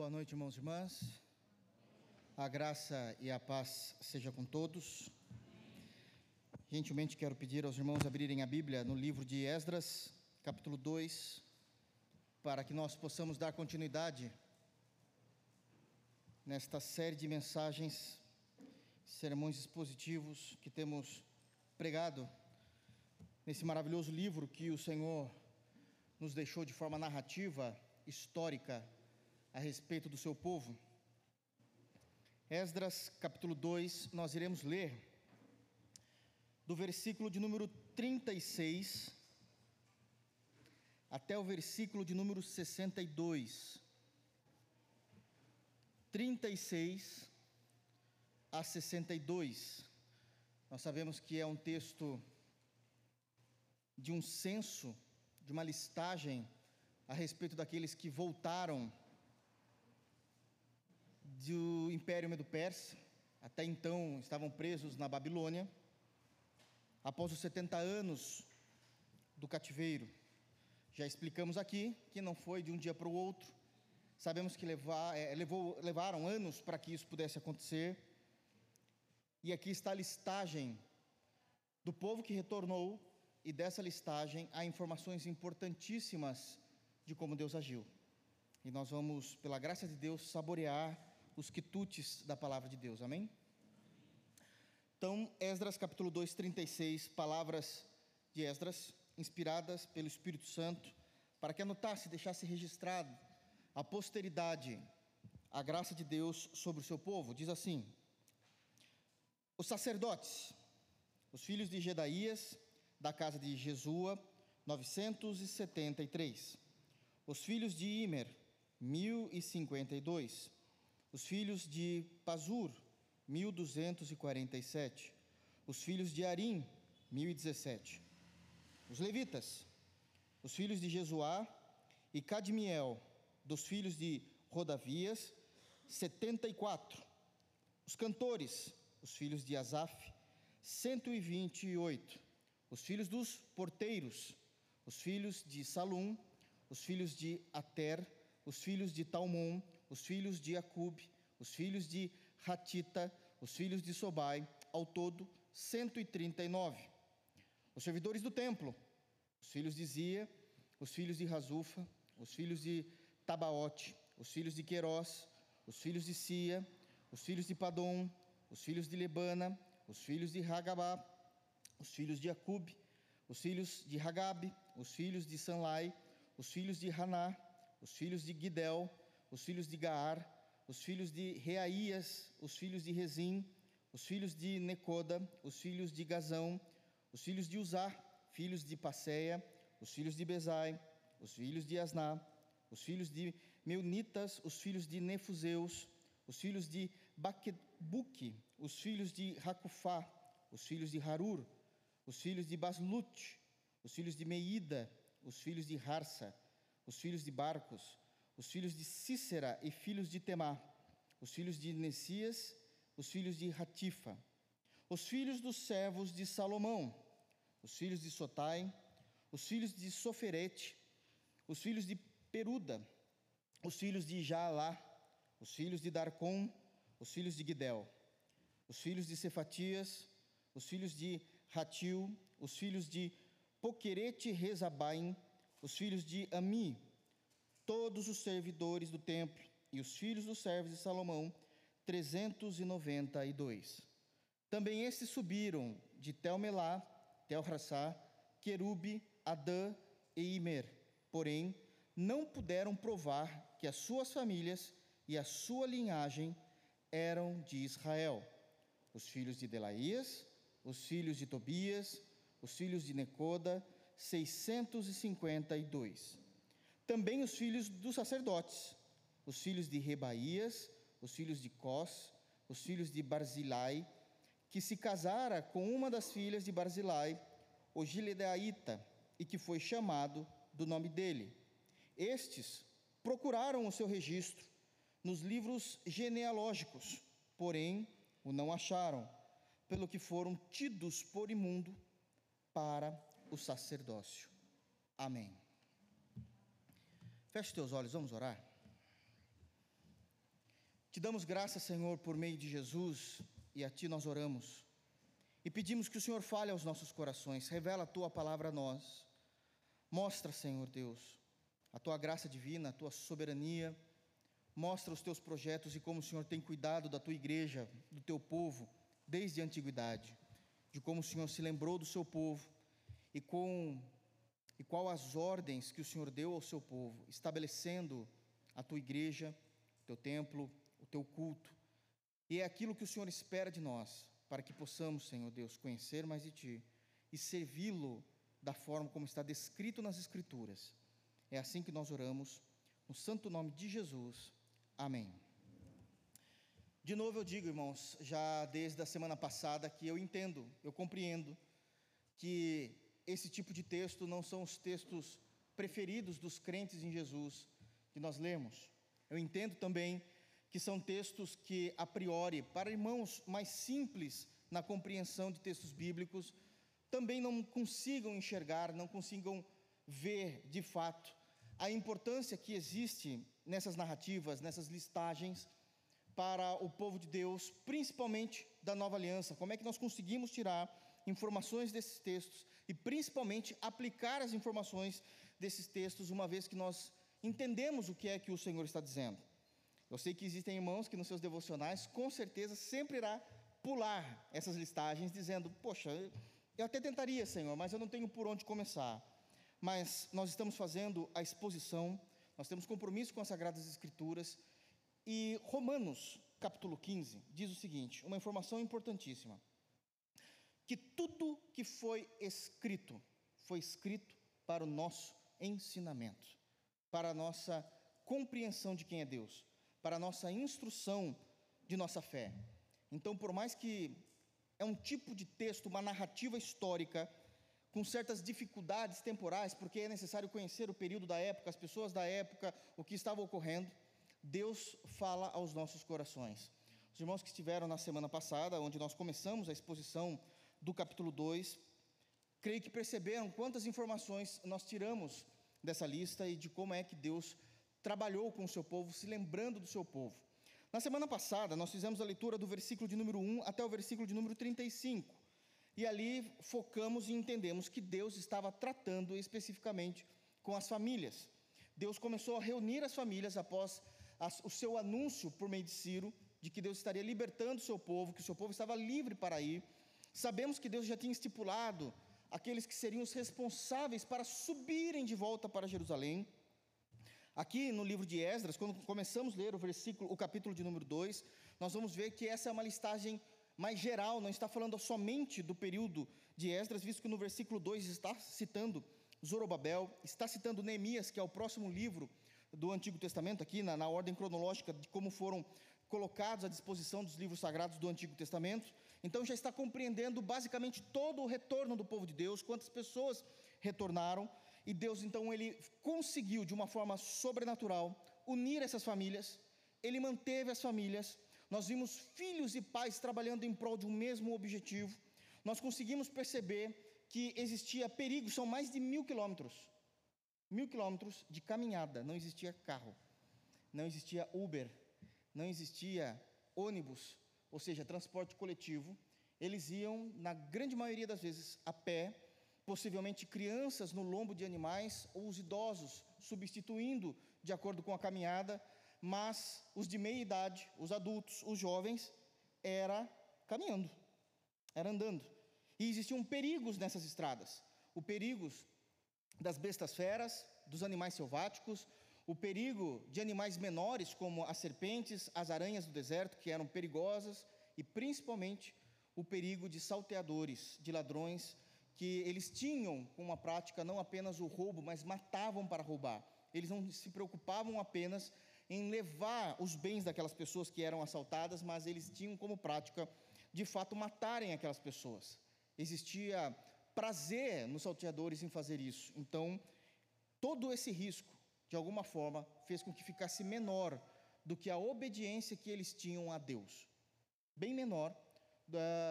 Boa noite, irmãos e irmãs. A graça e a paz seja com todos. Gentilmente quero pedir aos irmãos abrirem a Bíblia no livro de Esdras, capítulo 2, para que nós possamos dar continuidade nesta série de mensagens, sermões expositivos que temos pregado nesse maravilhoso livro que o Senhor nos deixou de forma narrativa, histórica, a respeito do seu povo. Esdras capítulo 2, nós iremos ler do versículo de número 36 até o versículo de número 62. 36 a 62. Nós sabemos que é um texto de um censo, de uma listagem a respeito daqueles que voltaram do Império Medo-Persa, até então estavam presos na Babilônia, após os 70 anos do cativeiro. Já explicamos aqui que não foi de um dia para o outro, sabemos que levar, é, levou, levaram anos para que isso pudesse acontecer, e aqui está a listagem do povo que retornou, e dessa listagem há informações importantíssimas de como Deus agiu. E nós vamos, pela graça de Deus, saborear os quitutes da palavra de Deus, amém? Então, Esdras capítulo 2, 36, palavras de Esdras, inspiradas pelo Espírito Santo, para que anotasse, deixasse registrado a posteridade, a graça de Deus sobre o seu povo. Diz assim: Os sacerdotes, os filhos de Gedaías, da casa de Jesua, 973. Os filhos de Imer, 1052 os filhos de Pazur, 1247. Os filhos de Arim, 1017. Os levitas, os filhos de Jesuá e Cadmiel, dos filhos de Rodavias, 74. Os cantores, os filhos de Asaf, 128. Os filhos dos porteiros, os filhos de Salum, os filhos de Ater, os filhos de Talmon, os filhos de Acub, os filhos de Ratita, os filhos de Sobai, ao todo 139. Os servidores do templo, os filhos de Zia, os filhos de Razufa, os filhos de Tabaote, os filhos de Querós, os filhos de Sia, os filhos de Padom, os filhos de Lebana, os filhos de Hagabá, os filhos de Acub, os filhos de Hagabe, os filhos de Sanlai, os filhos de Haná, os filhos de Gidel, os filhos de Gaar, os filhos de Reaías, os filhos de Rezim, os filhos de Necoda, os filhos de Gazão, os filhos de Uzá, filhos de Passeia, os filhos de Bezai, os filhos de Asná, os filhos de Meunitas, os filhos de Nefuseus, os filhos de Baquebuque, os filhos de Racufá, os filhos de Harur, os filhos de Baslut, os filhos de Meida, os filhos de Harsa, os filhos de Barcos, os filhos de Cícera e filhos de Temá, os filhos de Nessias, os filhos de Ratifa, os filhos dos servos de Salomão, os filhos de Sotai, os filhos de Soferete, os filhos de Peruda, os filhos de Jaalá, os filhos de Darcom, os filhos de Gidel, os filhos de Cefatias, os filhos de Ratil, os filhos de Poquerete Rezabaim, os filhos de Ami, todos os servidores do templo e os filhos dos servos de Salomão, 392. Também estes subiram de Telmelá, Telrassá, Querube, Adã e Imer, porém não puderam provar que as suas famílias e a sua linhagem eram de Israel. Os filhos de Delaías, os filhos de Tobias, os filhos de Necoda, 652 também os filhos dos sacerdotes, os filhos de Rebaías, os filhos de Cós, os filhos de Barzilai, que se casara com uma das filhas de Barzilai, o Giledaíta, e que foi chamado do nome dele. Estes procuraram o seu registro nos livros genealógicos, porém o não acharam, pelo que foram tidos por imundo para o sacerdócio. Amém. Feche teus olhos, vamos orar. Te damos graças, Senhor, por meio de Jesus e a Ti nós oramos. E pedimos que o Senhor fale aos nossos corações, revela a Tua palavra a nós. Mostra, Senhor Deus, a Tua graça divina, a Tua soberania. Mostra os Teus projetos e como o Senhor tem cuidado da Tua igreja, do Teu povo, desde a antiguidade. De como o Senhor se lembrou do Seu povo e com e qual as ordens que o Senhor deu ao seu povo, estabelecendo a tua igreja, o teu templo, o teu culto. E é aquilo que o Senhor espera de nós, para que possamos, Senhor Deus, conhecer mais de ti e servi-lo da forma como está descrito nas Escrituras. É assim que nós oramos, no santo nome de Jesus. Amém. De novo eu digo, irmãos, já desde a semana passada, que eu entendo, eu compreendo que esse tipo de texto não são os textos preferidos dos crentes em Jesus que nós lemos. Eu entendo também que são textos que, a priori, para irmãos mais simples na compreensão de textos bíblicos, também não consigam enxergar, não consigam ver de fato a importância que existe nessas narrativas, nessas listagens para o povo de Deus, principalmente da nova aliança. Como é que nós conseguimos tirar informações desses textos e principalmente aplicar as informações desses textos, uma vez que nós entendemos o que é que o Senhor está dizendo. Eu sei que existem irmãos que nos seus devocionais, com certeza, sempre irá pular essas listagens, dizendo: Poxa, eu até tentaria, Senhor, mas eu não tenho por onde começar. Mas nós estamos fazendo a exposição, nós temos compromisso com as Sagradas Escrituras, e Romanos, capítulo 15, diz o seguinte: uma informação importantíssima que tudo que foi escrito foi escrito para o nosso ensinamento, para a nossa compreensão de quem é Deus, para a nossa instrução de nossa fé. Então, por mais que é um tipo de texto, uma narrativa histórica, com certas dificuldades temporais, porque é necessário conhecer o período da época, as pessoas da época, o que estava ocorrendo, Deus fala aos nossos corações. Os irmãos que estiveram na semana passada, onde nós começamos a exposição do capítulo 2, creio que perceberam quantas informações nós tiramos dessa lista e de como é que Deus trabalhou com o seu povo, se lembrando do seu povo. Na semana passada, nós fizemos a leitura do versículo de número 1 até o versículo de número 35. E ali focamos e entendemos que Deus estava tratando especificamente com as famílias. Deus começou a reunir as famílias após o seu anúncio por meio de Ciro de que Deus estaria libertando o seu povo, que o seu povo estava livre para ir Sabemos que Deus já tinha estipulado aqueles que seriam os responsáveis para subirem de volta para Jerusalém. Aqui no livro de Esdras, quando começamos a ler o versículo, o capítulo de número 2, nós vamos ver que essa é uma listagem mais geral, não está falando somente do período de Esdras, visto que no versículo 2 está citando Zorobabel, está citando Neemias, que é o próximo livro do Antigo Testamento, aqui na, na ordem cronológica de como foram colocados à disposição dos livros sagrados do Antigo Testamento. Então já está compreendendo basicamente todo o retorno do povo de Deus, quantas pessoas retornaram, e Deus então ele conseguiu de uma forma sobrenatural unir essas famílias, ele manteve as famílias. Nós vimos filhos e pais trabalhando em prol de um mesmo objetivo. Nós conseguimos perceber que existia perigo, são mais de mil quilômetros, mil quilômetros de caminhada, não existia carro, não existia Uber, não existia ônibus, ou seja, transporte coletivo, eles iam, na grande maioria das vezes, a pé, possivelmente crianças no lombo de animais ou os idosos substituindo de acordo com a caminhada, mas os de meia idade, os adultos, os jovens, era caminhando, era andando. E existiam perigos nessas estradas, o perigo das bestas feras, dos animais selváticos, o perigo de animais menores, como as serpentes, as aranhas do deserto, que eram perigosas, e principalmente o perigo de salteadores, de ladrões, que eles tinham como prática não apenas o roubo, mas matavam para roubar. Eles não se preocupavam apenas em levar os bens daquelas pessoas que eram assaltadas, mas eles tinham como prática, de fato, matarem aquelas pessoas. Existia prazer nos salteadores em fazer isso. Então, todo esse risco de alguma forma, fez com que ficasse menor do que a obediência que eles tinham a Deus. Bem menor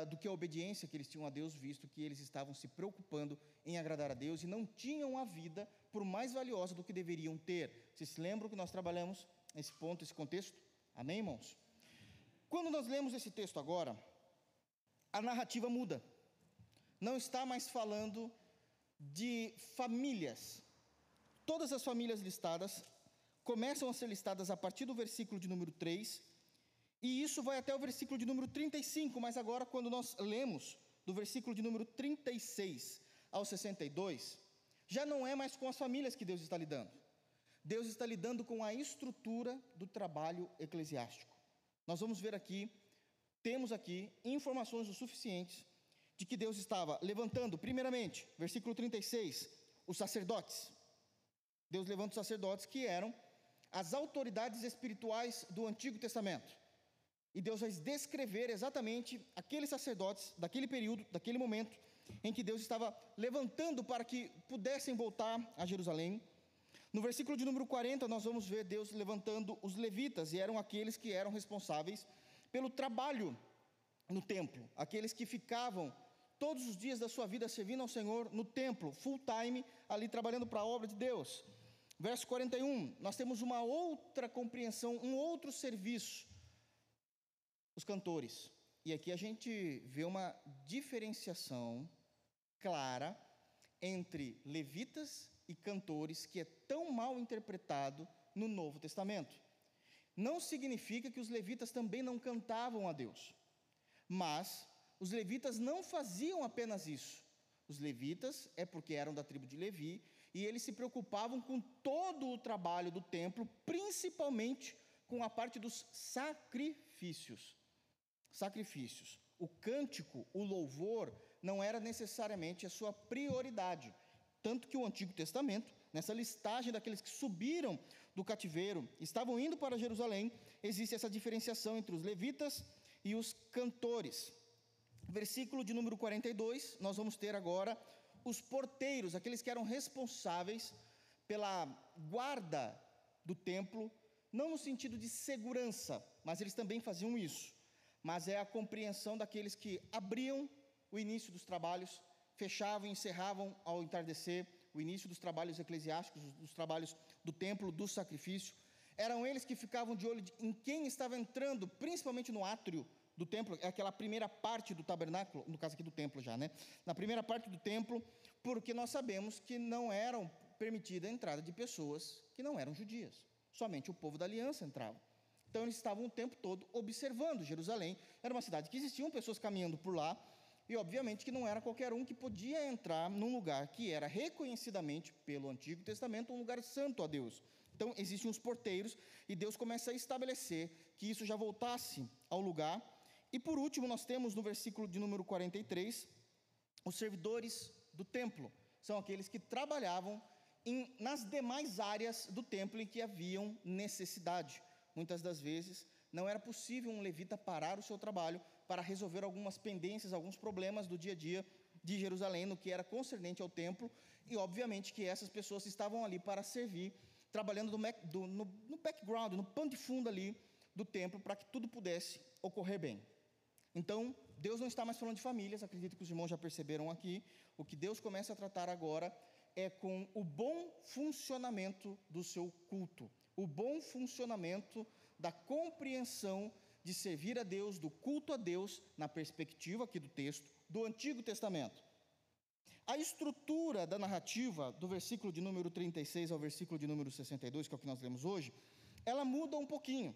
do que a obediência que eles tinham a Deus, visto que eles estavam se preocupando em agradar a Deus e não tinham a vida por mais valiosa do que deveriam ter. Vocês se lembram que nós trabalhamos esse ponto, esse contexto? Amém, irmãos? Quando nós lemos esse texto agora, a narrativa muda. Não está mais falando de famílias. Todas as famílias listadas começam a ser listadas a partir do versículo de número 3, e isso vai até o versículo de número 35, mas agora, quando nós lemos do versículo de número 36 ao 62, já não é mais com as famílias que Deus está lidando. Deus está lidando com a estrutura do trabalho eclesiástico. Nós vamos ver aqui, temos aqui informações o suficientes de que Deus estava levantando, primeiramente, versículo 36, os sacerdotes. Deus levanta os sacerdotes que eram as autoridades espirituais do Antigo Testamento. E Deus vai descrever exatamente aqueles sacerdotes daquele período, daquele momento, em que Deus estava levantando para que pudessem voltar a Jerusalém. No versículo de número 40, nós vamos ver Deus levantando os levitas, e eram aqueles que eram responsáveis pelo trabalho no templo, aqueles que ficavam todos os dias da sua vida servindo ao Senhor no templo, full time, ali trabalhando para a obra de Deus. Verso 41, nós temos uma outra compreensão, um outro serviço os cantores. E aqui a gente vê uma diferenciação clara entre levitas e cantores que é tão mal interpretado no Novo Testamento. Não significa que os levitas também não cantavam a Deus, mas os levitas não faziam apenas isso. Os levitas é porque eram da tribo de Levi e eles se preocupavam com todo o trabalho do templo, principalmente com a parte dos sacrifícios sacrifícios. O cântico, o louvor, não era necessariamente a sua prioridade. Tanto que o Antigo Testamento, nessa listagem daqueles que subiram do cativeiro, estavam indo para Jerusalém, existe essa diferenciação entre os levitas e os cantores. Versículo de número 42, nós vamos ter agora os porteiros, aqueles que eram responsáveis pela guarda do templo, não no sentido de segurança, mas eles também faziam isso mas é a compreensão daqueles que abriam o início dos trabalhos, fechavam e encerravam ao entardecer o início dos trabalhos eclesiásticos, dos trabalhos do templo, do sacrifício. Eram eles que ficavam de olho em quem estava entrando, principalmente no átrio do templo, é aquela primeira parte do tabernáculo, no caso aqui do templo já, né? Na primeira parte do templo, porque nós sabemos que não eram permitida a entrada de pessoas que não eram judias. Somente o povo da aliança entrava. Então eles estavam o tempo todo observando Jerusalém. Era uma cidade que existiam pessoas caminhando por lá, e obviamente que não era qualquer um que podia entrar num lugar que era reconhecidamente pelo Antigo Testamento um lugar santo a Deus. Então existem os porteiros e Deus começa a estabelecer que isso já voltasse ao lugar. E por último, nós temos no versículo de número 43 os servidores do templo. São aqueles que trabalhavam em, nas demais áreas do templo em que haviam necessidade muitas das vezes, não era possível um levita parar o seu trabalho para resolver algumas pendências, alguns problemas do dia a dia de Jerusalém, no que era concernente ao templo, e obviamente que essas pessoas estavam ali para servir, trabalhando no, no, background, no pano de fundo ali do templo, para que tudo pudesse ocorrer bem. Então, Deus não está mais falando de famílias, acredito que os irmãos já perceberam aqui. O que Deus começa a tratar agora é com o bom funcionamento do seu culto o bom funcionamento da compreensão de servir a Deus, do culto a Deus, na perspectiva aqui do texto, do Antigo Testamento. A estrutura da narrativa, do versículo de número 36 ao versículo de número 62, que é o que nós lemos hoje, ela muda um pouquinho.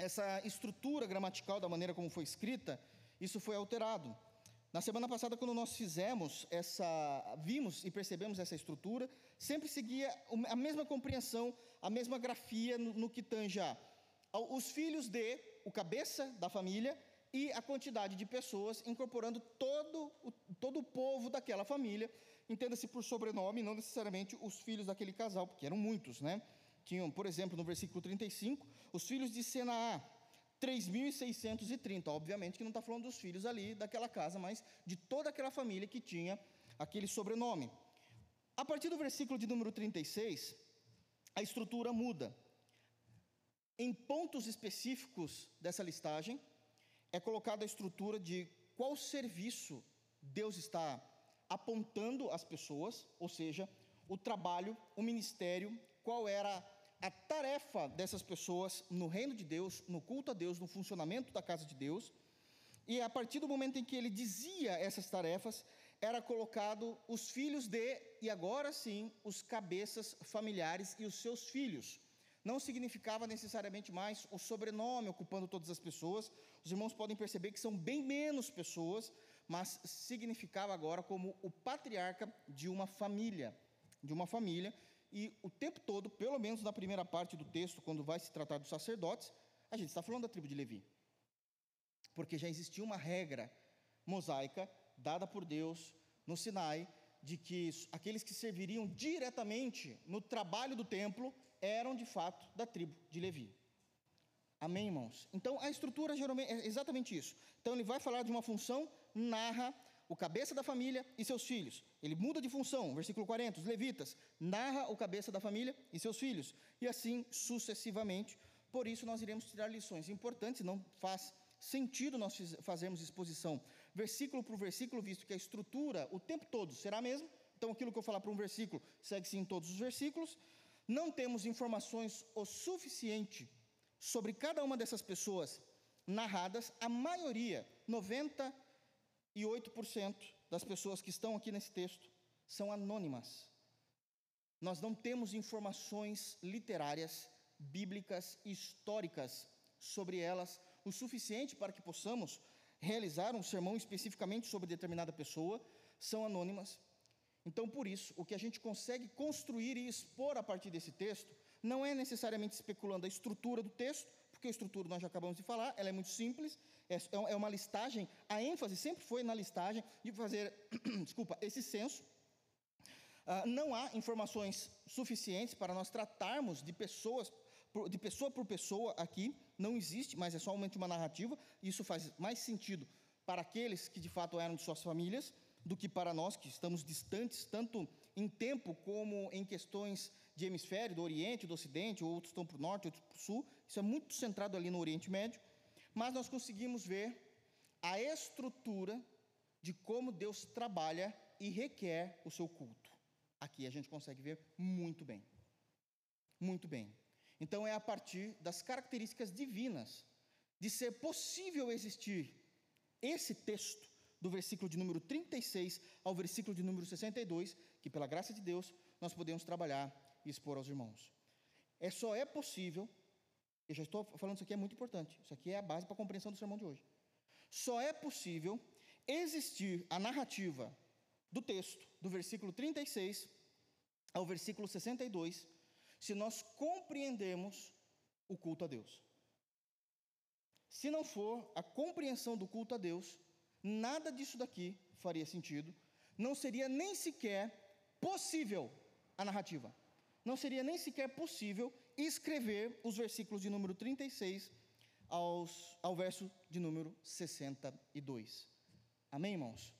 Essa estrutura gramatical, da maneira como foi escrita, isso foi alterado. Na semana passada, quando nós fizemos essa, vimos e percebemos essa estrutura, sempre seguia a mesma compreensão, a mesma grafia no, no que tange a os filhos de, o cabeça da família e a quantidade de pessoas, incorporando todo o, todo o povo daquela família, entenda-se por sobrenome, não necessariamente os filhos daquele casal, porque eram muitos, né? Tinham, por exemplo, no versículo 35, os filhos de Senaá, 3.630. Obviamente que não está falando dos filhos ali daquela casa, mas de toda aquela família que tinha aquele sobrenome. A partir do versículo de número 36, a estrutura muda. Em pontos específicos dessa listagem, é colocada a estrutura de qual serviço Deus está apontando às pessoas, ou seja, o trabalho, o ministério, qual era a tarefa dessas pessoas no reino de Deus, no culto a Deus, no funcionamento da casa de Deus. E a partir do momento em que ele dizia essas tarefas, era colocado os filhos de, e agora sim, os cabeças familiares e os seus filhos. Não significava necessariamente mais o sobrenome ocupando todas as pessoas. Os irmãos podem perceber que são bem menos pessoas, mas significava agora como o patriarca de uma família, de uma família, e o tempo todo, pelo menos na primeira parte do texto, quando vai se tratar dos sacerdotes, a gente está falando da tribo de Levi porque já existia uma regra mosaica dada por Deus no Sinai de que aqueles que serviriam diretamente no trabalho do templo eram de fato da tribo de Levi. Amém, irmãos? Então a estrutura geralmente é exatamente isso. Então ele vai falar de uma função, narra o cabeça da família e seus filhos. Ele muda de função, versículo 40, os levitas, narra o cabeça da família e seus filhos, e assim sucessivamente. Por isso nós iremos tirar lições importantes, não faz sentido nós fazermos exposição versículo por versículo, visto que a estrutura o tempo todo será a mesma. Então, aquilo que eu falar para um versículo segue-se em todos os versículos. Não temos informações o suficiente sobre cada uma dessas pessoas narradas. A maioria, 98% das pessoas que estão aqui nesse texto, são anônimas. Nós não temos informações literárias, bíblicas, históricas sobre elas o suficiente para que possamos realizar um sermão especificamente sobre determinada pessoa, são anônimas. Então, por isso, o que a gente consegue construir e expor a partir desse texto não é necessariamente especulando a estrutura do texto, porque a estrutura nós já acabamos de falar, ela é muito simples, é, é uma listagem, a ênfase sempre foi na listagem de fazer, desculpa, esse censo. Uh, não há informações suficientes para nós tratarmos de pessoas de pessoa por pessoa aqui, não existe, mas é somente uma narrativa, isso faz mais sentido para aqueles que de fato eram de suas famílias, do que para nós que estamos distantes, tanto em tempo como em questões de hemisfério, do Oriente, do Ocidente, outros estão para o Norte, outros para o Sul, isso é muito centrado ali no Oriente Médio, mas nós conseguimos ver a estrutura de como Deus trabalha e requer o seu culto. Aqui a gente consegue ver muito bem. Muito bem. Então, é a partir das características divinas de ser possível existir esse texto, do versículo de número 36 ao versículo de número 62, que pela graça de Deus nós podemos trabalhar e expor aos irmãos. É só é possível, eu já estou falando isso aqui é muito importante, isso aqui é a base para a compreensão do sermão de hoje. Só é possível existir a narrativa do texto, do versículo 36 ao versículo 62, se nós compreendemos o culto a Deus. Se não for a compreensão do culto a Deus, nada disso daqui faria sentido, não seria nem sequer possível a narrativa. Não seria nem sequer possível escrever os versículos de número 36 aos, ao verso de número 62. Amém, irmãos?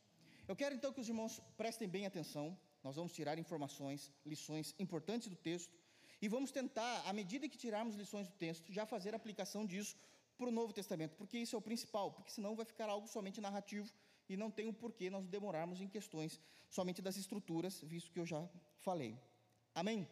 Eu quero então que os irmãos prestem bem atenção. Nós vamos tirar informações, lições importantes do texto e vamos tentar, à medida que tirarmos lições do texto, já fazer aplicação disso para o Novo Testamento, porque isso é o principal, porque senão vai ficar algo somente narrativo e não tem o porquê nós demorarmos em questões somente das estruturas, visto que eu já falei. Amém?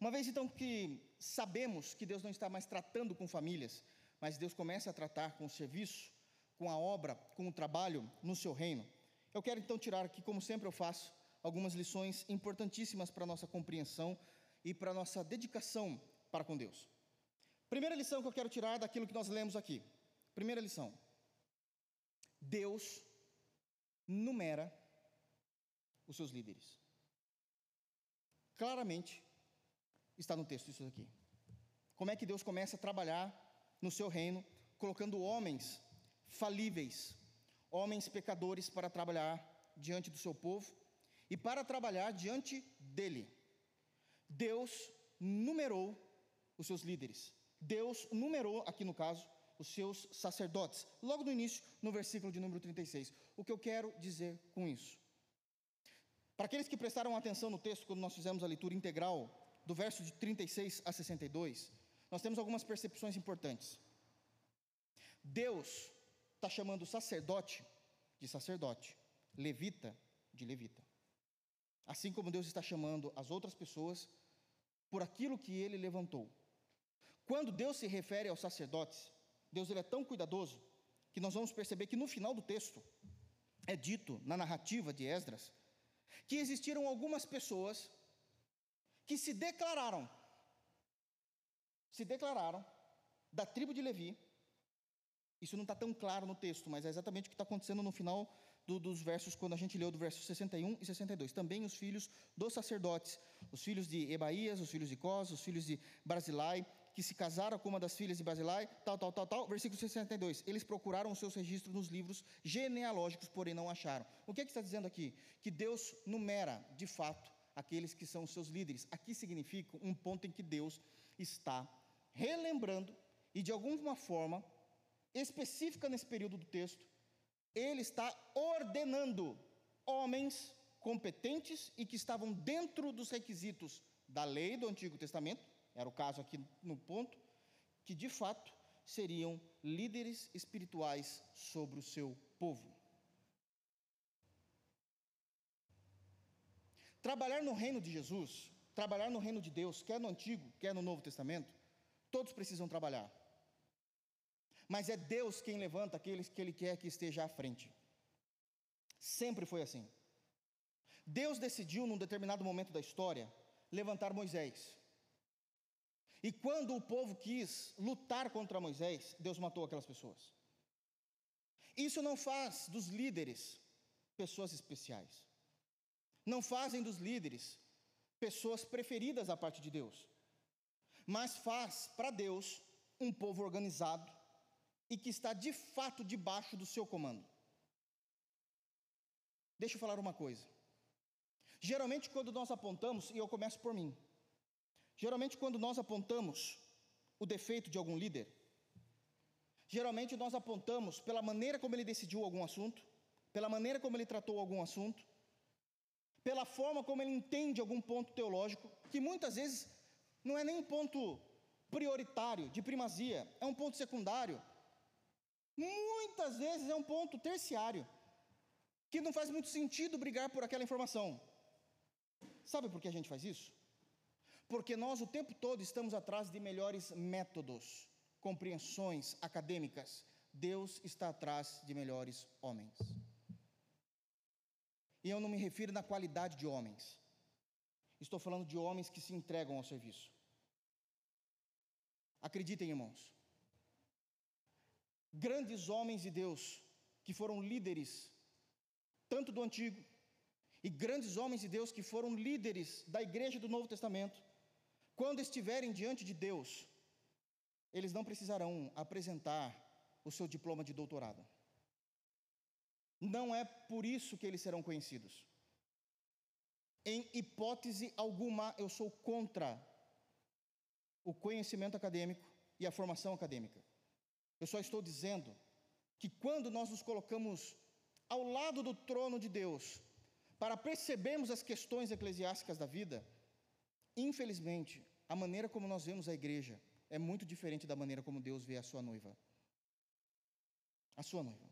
Uma vez então que sabemos que Deus não está mais tratando com famílias, mas Deus começa a tratar com o serviço, com a obra, com o trabalho no seu reino. Eu quero então tirar aqui, como sempre eu faço, algumas lições importantíssimas para a nossa compreensão e para a nossa dedicação para com Deus. Primeira lição que eu quero tirar daquilo que nós lemos aqui. Primeira lição. Deus numera os seus líderes. Claramente está no texto isso aqui. Como é que Deus começa a trabalhar no seu reino, colocando homens falíveis, homens pecadores para trabalhar diante do seu povo e para trabalhar diante dele. Deus numerou os seus líderes. Deus numerou, aqui no caso, os seus sacerdotes. Logo no início, no versículo de número 36. O que eu quero dizer com isso? Para aqueles que prestaram atenção no texto, quando nós fizemos a leitura integral, do verso de 36 a 62, nós temos algumas percepções importantes. Deus está chamando sacerdote de sacerdote, levita de levita. Assim como Deus está chamando as outras pessoas por aquilo que ele levantou. Quando Deus se refere aos sacerdotes, Deus ele é tão cuidadoso que nós vamos perceber que no final do texto é dito na narrativa de Esdras que existiram algumas pessoas que se declararam se declararam da tribo de Levi. Isso não está tão claro no texto, mas é exatamente o que está acontecendo no final do, dos versos, quando a gente leu do verso 61 e 62. Também os filhos dos sacerdotes, os filhos de Ebaías, os filhos de Cós, os filhos de Barzilai, que se casaram com uma das filhas de Barzilai, tal, tal, tal, tal. Versículo 62. Eles procuraram os seus registros nos livros genealógicos, porém não acharam. O que, é que está dizendo aqui? Que Deus numera, de fato, aqueles que são os seus líderes. Aqui significa um ponto em que Deus está relembrando e, de alguma forma específica nesse período do texto, ele está ordenando homens competentes e que estavam dentro dos requisitos da lei do Antigo Testamento, era o caso aqui no ponto, que de fato seriam líderes espirituais sobre o seu povo. Trabalhar no reino de Jesus, trabalhar no reino de Deus, quer no Antigo, quer no Novo Testamento, todos precisam trabalhar mas é Deus quem levanta aqueles que Ele quer que esteja à frente. Sempre foi assim. Deus decidiu, num determinado momento da história, levantar Moisés. E quando o povo quis lutar contra Moisés, Deus matou aquelas pessoas. Isso não faz dos líderes pessoas especiais. Não fazem dos líderes pessoas preferidas da parte de Deus. Mas faz para Deus um povo organizado, e que está de fato debaixo do seu comando. Deixa eu falar uma coisa. Geralmente, quando nós apontamos, e eu começo por mim, geralmente, quando nós apontamos o defeito de algum líder, geralmente nós apontamos pela maneira como ele decidiu algum assunto, pela maneira como ele tratou algum assunto, pela forma como ele entende algum ponto teológico, que muitas vezes não é nem um ponto prioritário, de primazia, é um ponto secundário, Muitas vezes é um ponto terciário, que não faz muito sentido brigar por aquela informação. Sabe por que a gente faz isso? Porque nós o tempo todo estamos atrás de melhores métodos, compreensões acadêmicas. Deus está atrás de melhores homens. E eu não me refiro na qualidade de homens. Estou falando de homens que se entregam ao serviço. Acreditem, irmãos, grandes homens de Deus que foram líderes, tanto do Antigo, e grandes homens de Deus que foram líderes da igreja do Novo Testamento, quando estiverem diante de Deus, eles não precisarão apresentar o seu diploma de doutorado. Não é por isso que eles serão conhecidos. Em hipótese alguma, eu sou contra o conhecimento acadêmico e a formação acadêmica. Eu só estou dizendo que quando nós nos colocamos ao lado do trono de Deus, para percebermos as questões eclesiásticas da vida, infelizmente, a maneira como nós vemos a igreja é muito diferente da maneira como Deus vê a sua noiva. A sua noiva.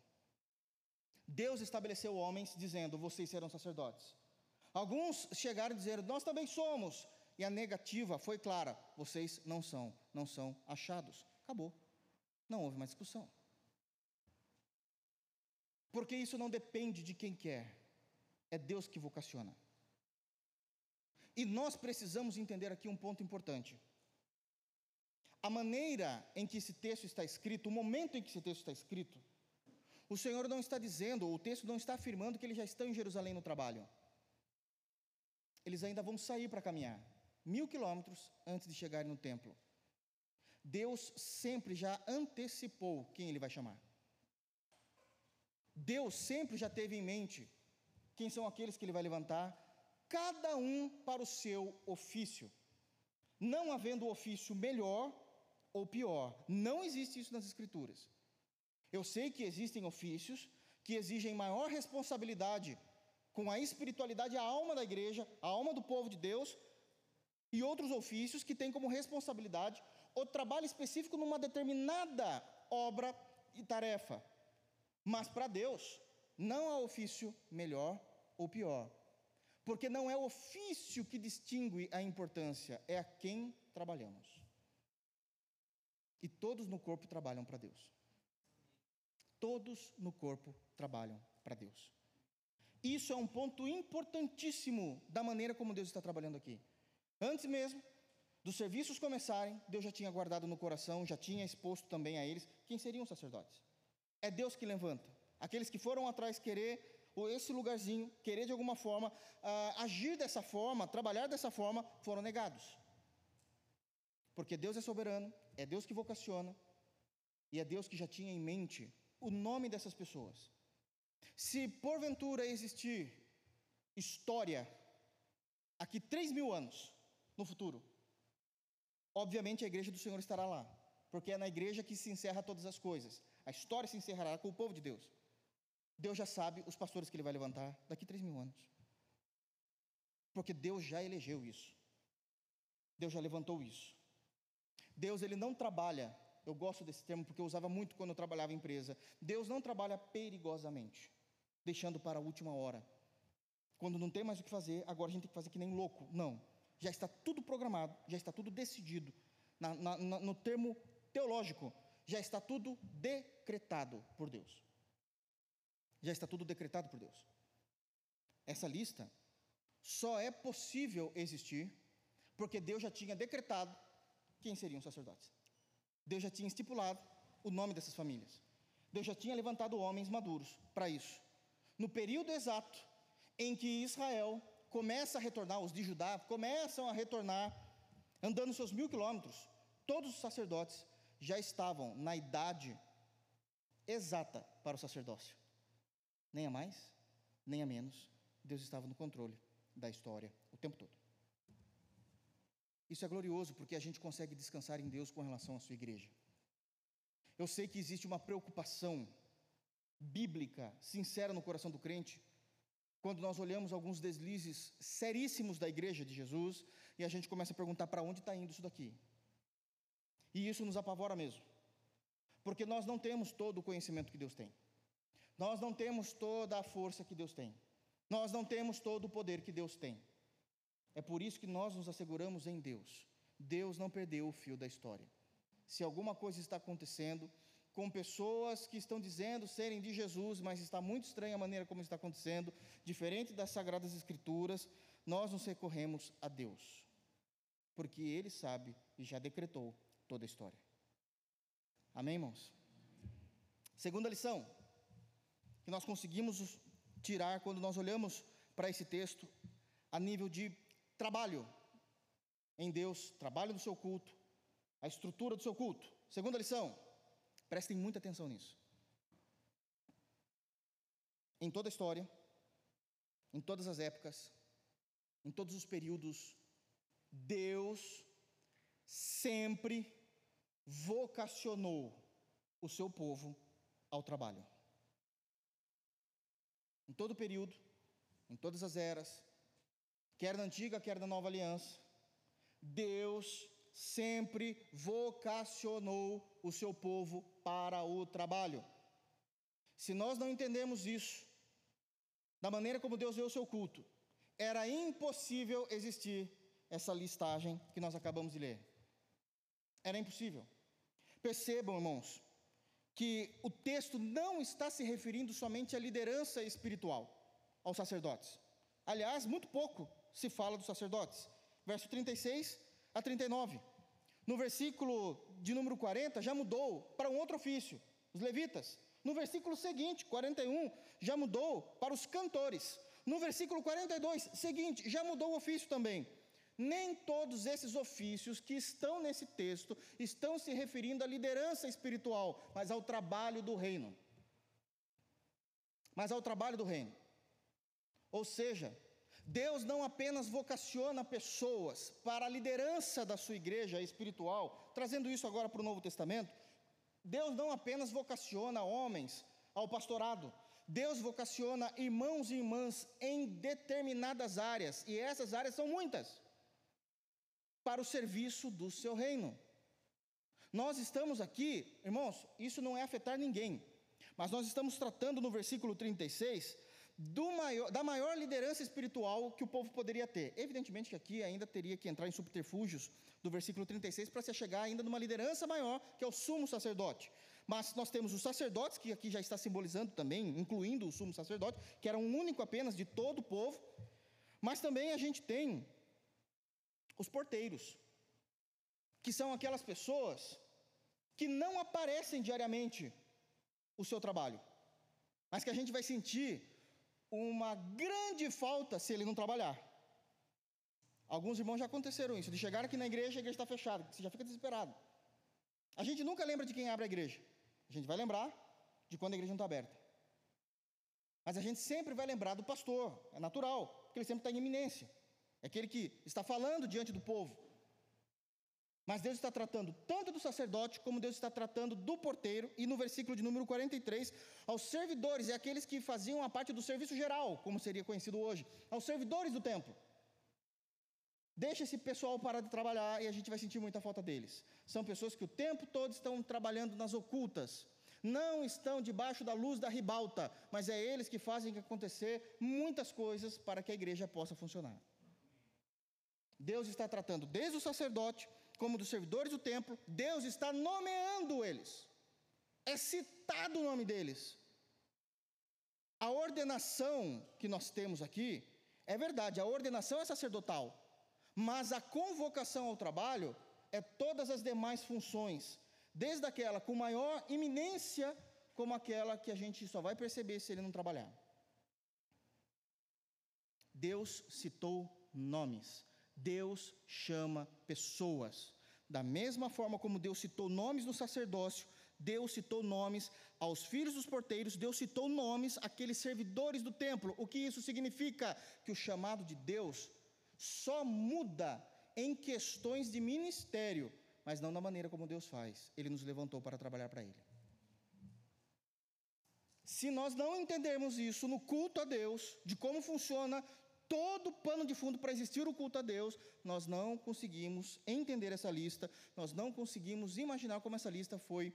Deus estabeleceu homens dizendo: vocês serão sacerdotes. Alguns chegaram a dizer: nós também somos. E a negativa foi clara: vocês não são, não são achados. Acabou. Não houve mais discussão. Porque isso não depende de quem quer, é Deus que vocaciona. E nós precisamos entender aqui um ponto importante. A maneira em que esse texto está escrito, o momento em que esse texto está escrito, o Senhor não está dizendo, ou o texto não está afirmando que eles já estão em Jerusalém no trabalho. Eles ainda vão sair para caminhar, mil quilômetros antes de chegarem no templo. Deus sempre já antecipou quem ele vai chamar. Deus sempre já teve em mente quem são aqueles que ele vai levantar, cada um para o seu ofício. Não havendo ofício melhor ou pior. Não existe isso nas Escrituras. Eu sei que existem ofícios que exigem maior responsabilidade com a espiritualidade, a alma da igreja, a alma do povo de Deus, e outros ofícios que têm como responsabilidade o trabalho específico numa determinada obra e tarefa. Mas para Deus, não há ofício melhor ou pior. Porque não é o ofício que distingue a importância, é a quem trabalhamos. E todos no corpo trabalham para Deus. Todos no corpo trabalham para Deus. Isso é um ponto importantíssimo da maneira como Deus está trabalhando aqui. Antes mesmo dos serviços começarem, Deus já tinha guardado no coração, já tinha exposto também a eles quem seriam os sacerdotes. É Deus que levanta. Aqueles que foram atrás querer ou esse lugarzinho, querer de alguma forma uh, agir dessa forma, trabalhar dessa forma, foram negados. Porque Deus é soberano, é Deus que vocaciona, e é Deus que já tinha em mente o nome dessas pessoas. Se porventura existir história aqui três mil anos no futuro, obviamente a igreja do Senhor estará lá, porque é na igreja que se encerra todas as coisas. A história se encerrará com o povo de Deus. Deus já sabe os pastores que ele vai levantar daqui três mil anos, porque Deus já elegeu isso. Deus já levantou isso. Deus ele não trabalha, eu gosto desse termo porque eu usava muito quando eu trabalhava em empresa. Deus não trabalha perigosamente, deixando para a última hora. Quando não tem mais o que fazer, agora a gente tem que fazer que nem louco. Não. Já está tudo programado, já está tudo decidido. Na, na, no termo teológico, já está tudo decretado por Deus. Já está tudo decretado por Deus. Essa lista só é possível existir porque Deus já tinha decretado quem seriam os sacerdotes. Deus já tinha estipulado o nome dessas famílias. Deus já tinha levantado homens maduros para isso. No período exato em que Israel começa a retornar, os de Judá começam a retornar, andando seus mil quilômetros, todos os sacerdotes já estavam na idade exata para o sacerdócio. Nem a mais, nem a menos, Deus estava no controle da história o tempo todo. Isso é glorioso porque a gente consegue descansar em Deus com relação à sua igreja. Eu sei que existe uma preocupação bíblica, sincera no coração do crente, quando nós olhamos alguns deslizes seríssimos da igreja de Jesus e a gente começa a perguntar para onde está indo isso daqui. E isso nos apavora mesmo, porque nós não temos todo o conhecimento que Deus tem, nós não temos toda a força que Deus tem, nós não temos todo o poder que Deus tem. É por isso que nós nos asseguramos em Deus. Deus não perdeu o fio da história. Se alguma coisa está acontecendo com pessoas que estão dizendo serem de Jesus, mas está muito estranha a maneira como está acontecendo, diferente das sagradas escrituras, nós nos recorremos a Deus. Porque ele sabe e já decretou toda a história. Amém, irmãos? Segunda lição que nós conseguimos tirar quando nós olhamos para esse texto a nível de trabalho em Deus, trabalho do seu culto, a estrutura do seu culto. Segunda lição, prestem muita atenção nisso. Em toda a história, em todas as épocas, em todos os períodos, Deus sempre vocacionou o seu povo ao trabalho. Em todo período, em todas as eras, quer na antiga, quer na nova aliança, Deus sempre vocacionou o seu povo para o trabalho. Se nós não entendemos isso, da maneira como Deus vê o seu culto, era impossível existir essa listagem que nós acabamos de ler. Era impossível. Percebam, irmãos, que o texto não está se referindo somente à liderança espiritual, aos sacerdotes. Aliás, muito pouco se fala dos sacerdotes. Verso 36 a 39. No versículo de número 40, já mudou para um outro ofício, os levitas. No versículo seguinte, 41, já mudou para os cantores. No versículo 42, seguinte, já mudou o ofício também. Nem todos esses ofícios que estão nesse texto estão se referindo à liderança espiritual, mas ao trabalho do reino. Mas ao trabalho do reino. Ou seja, Deus não apenas vocaciona pessoas para a liderança da sua igreja espiritual, trazendo isso agora para o Novo Testamento. Deus não apenas vocaciona homens ao pastorado, Deus vocaciona irmãos e irmãs em determinadas áreas, e essas áreas são muitas, para o serviço do seu reino. Nós estamos aqui, irmãos, isso não é afetar ninguém, mas nós estamos tratando no versículo 36 maior, da maior liderança espiritual que o povo poderia ter. Evidentemente que aqui ainda teria que entrar em subterfúgios do versículo 36 para se chegar ainda numa liderança maior, que é o sumo sacerdote. Mas nós temos os sacerdotes, que aqui já está simbolizando também, incluindo o sumo sacerdote, que era um único apenas de todo o povo. Mas também a gente tem os porteiros, que são aquelas pessoas que não aparecem diariamente o seu trabalho, mas que a gente vai sentir uma grande falta se ele não trabalhar. Alguns irmãos já aconteceram isso, de chegar aqui na igreja, a igreja está fechada, você já fica desesperado. A gente nunca lembra de quem abre a igreja, a gente vai lembrar de quando a igreja não está aberta. Mas a gente sempre vai lembrar do pastor, é natural, porque ele sempre está em iminência, é aquele que está falando diante do povo. Mas Deus está tratando tanto do sacerdote, como Deus está tratando do porteiro, e no versículo de número 43, aos servidores, e aqueles que faziam a parte do serviço geral, como seria conhecido hoje, aos servidores do templo. Deixa esse pessoal parar de trabalhar e a gente vai sentir muita falta deles. São pessoas que o tempo todo estão trabalhando nas ocultas, não estão debaixo da luz da ribalta, mas é eles que fazem acontecer muitas coisas para que a igreja possa funcionar. Deus está tratando desde o sacerdote, como dos servidores do templo, Deus está nomeando eles. É citado o nome deles. A ordenação que nós temos aqui é verdade, a ordenação é sacerdotal. Mas a convocação ao trabalho é todas as demais funções, desde aquela com maior iminência, como aquela que a gente só vai perceber se ele não trabalhar. Deus citou nomes, Deus chama pessoas. Da mesma forma como Deus citou nomes no sacerdócio, Deus citou nomes aos filhos dos porteiros, Deus citou nomes àqueles servidores do templo. O que isso significa? Que o chamado de Deus só muda em questões de ministério, mas não na maneira como Deus faz. Ele nos levantou para trabalhar para Ele. Se nós não entendermos isso no culto a Deus, de como funciona todo o pano de fundo para existir o culto a Deus, nós não conseguimos entender essa lista, nós não conseguimos imaginar como essa lista foi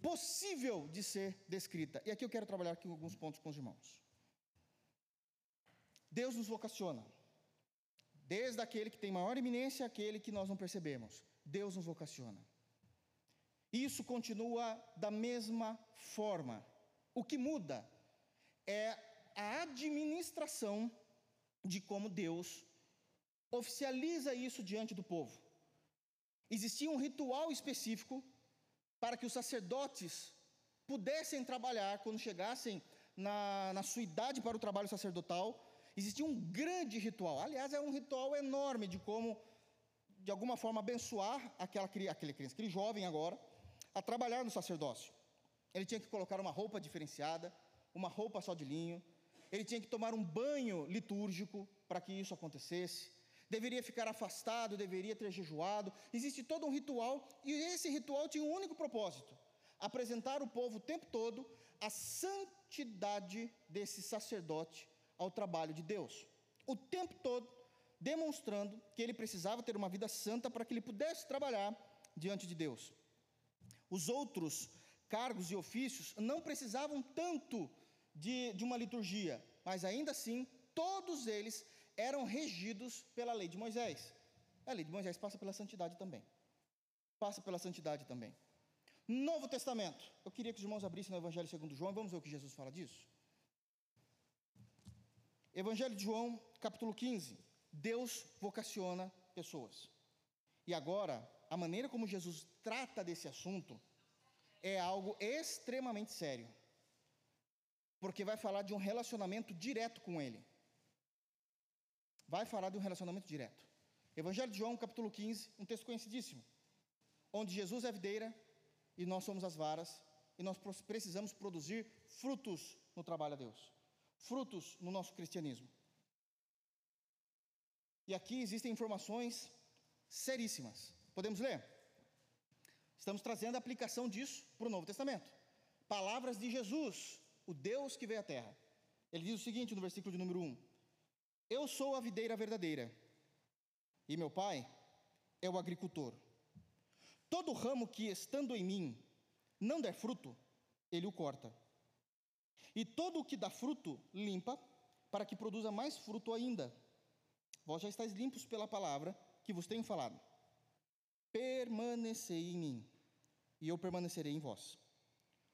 possível de ser descrita. E aqui eu quero trabalhar aqui alguns pontos com os irmãos. Deus nos vocaciona desde aquele que tem maior iminência àquele que nós não percebemos. Deus nos vocaciona. Isso continua da mesma forma. O que muda é a administração de como Deus oficializa isso diante do povo. Existia um ritual específico para que os sacerdotes pudessem trabalhar quando chegassem na, na sua idade para o trabalho sacerdotal Existia um grande ritual, aliás, é um ritual enorme de como, de alguma forma, abençoar aquela, aquele aquele jovem agora, a trabalhar no sacerdócio. Ele tinha que colocar uma roupa diferenciada, uma roupa só de linho, ele tinha que tomar um banho litúrgico para que isso acontecesse, deveria ficar afastado, deveria ter jejuado. Existe todo um ritual, e esse ritual tinha um único propósito: apresentar o povo o tempo todo a santidade desse sacerdote ao trabalho de Deus. O tempo todo demonstrando que ele precisava ter uma vida santa para que ele pudesse trabalhar diante de Deus. Os outros cargos e ofícios não precisavam tanto de, de uma liturgia, mas ainda assim, todos eles eram regidos pela lei de Moisés. A lei de Moisés passa pela santidade também. Passa pela santidade também. Novo Testamento. Eu queria que os irmãos abrissem no Evangelho segundo João, vamos ver o que Jesus fala disso. Evangelho de João, capítulo 15. Deus vocaciona pessoas. E agora, a maneira como Jesus trata desse assunto é algo extremamente sério. Porque vai falar de um relacionamento direto com Ele. Vai falar de um relacionamento direto. Evangelho de João, capítulo 15, um texto conhecidíssimo. Onde Jesus é a videira e nós somos as varas, e nós precisamos produzir frutos no trabalho a Deus frutos no nosso cristianismo. E aqui existem informações seríssimas. Podemos ler? Estamos trazendo a aplicação disso para o Novo Testamento. Palavras de Jesus, o Deus que veio à terra. Ele diz o seguinte no versículo de número 1: Eu sou a videira verdadeira, e meu pai é o agricultor. Todo ramo que, estando em mim, não der fruto, ele o corta e todo o que dá fruto, limpa, para que produza mais fruto ainda. Vós já estáis limpos pela palavra que vos tenho falado. Permanecei em mim, e eu permanecerei em vós.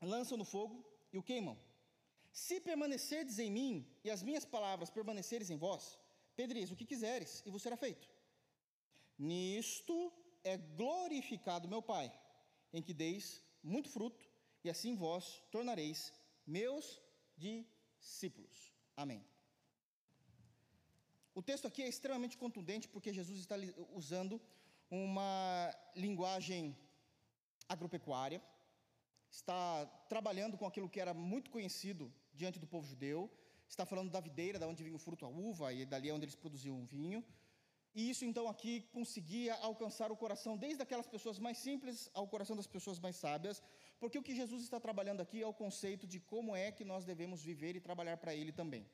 lançam no fogo e o queimam. Se permanecerdes em mim e as minhas palavras permanecerem em vós, pedireis o que quiseres e vos será feito. Nisto é glorificado meu Pai, em que deis muito fruto, e assim vós tornareis meus discípulos. Amém. O texto aqui é extremamente contundente porque Jesus está usando uma linguagem agropecuária, está trabalhando com aquilo que era muito conhecido diante do povo judeu, está falando da videira, da onde vinha o fruto, a uva, e dali é onde eles produziam o vinho. E isso então aqui conseguia alcançar o coração desde aquelas pessoas mais simples ao coração das pessoas mais sábias, porque o que Jesus está trabalhando aqui é o conceito de como é que nós devemos viver e trabalhar para Ele também.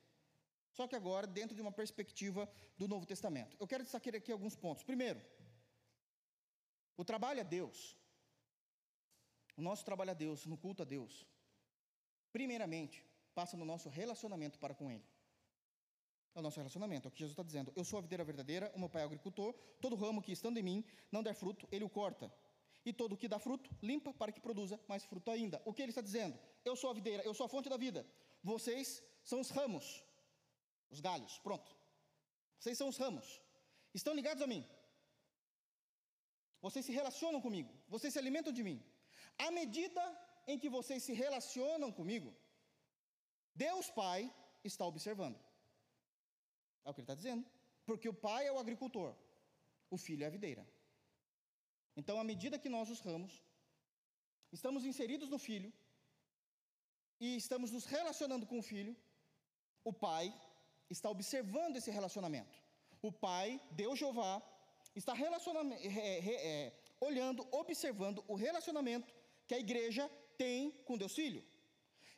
Só que agora dentro de uma perspectiva do Novo Testamento. Eu quero destacar aqui alguns pontos. Primeiro, o trabalho a Deus, o nosso trabalho a Deus, no culto a Deus, primeiramente, passa no nosso relacionamento para com Ele. É o nosso relacionamento, é o que Jesus está dizendo. Eu sou a videira verdadeira, o meu pai é o agricultor, todo ramo que estando em mim não der fruto, ele o corta. E todo que dá fruto, limpa para que produza mais fruto ainda. O que ele está dizendo? Eu sou a videira, eu sou a fonte da vida. Vocês são os ramos, os galhos, pronto. Vocês são os ramos. Estão ligados a mim. Vocês se relacionam comigo, vocês se alimentam de mim. À medida em que vocês se relacionam comigo, Deus Pai está observando. É o que ele está dizendo. Porque o pai é o agricultor, o filho é a videira. Então, à medida que nós, os ramos, estamos inseridos no filho e estamos nos relacionando com o filho, o pai está observando esse relacionamento. O pai, Deus Jeová, está é, é, olhando, observando o relacionamento que a igreja tem com Deus Filho.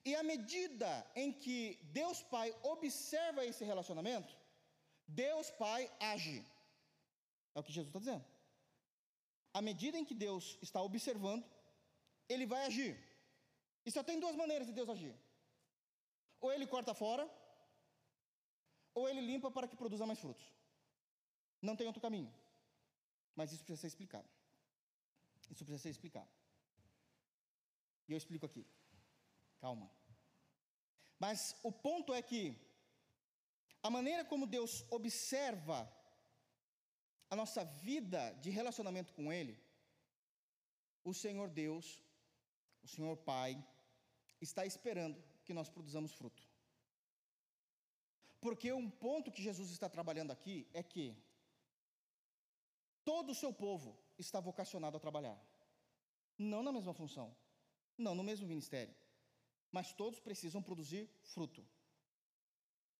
E à medida em que Deus Pai observa esse relacionamento, Deus Pai age. É o que Jesus está dizendo. À medida em que Deus está observando, ele vai agir. E só tem duas maneiras de Deus agir: ou ele corta fora, ou ele limpa para que produza mais frutos. Não tem outro caminho. Mas isso precisa ser explicado. Isso precisa ser explicado. E eu explico aqui. Calma. Mas o ponto é que a maneira como Deus observa a nossa vida de relacionamento com Ele, o Senhor Deus, o Senhor Pai, está esperando que nós produzamos fruto. Porque um ponto que Jesus está trabalhando aqui é que todo o seu povo está vocacionado a trabalhar, não na mesma função, não no mesmo ministério mas todos precisam produzir fruto.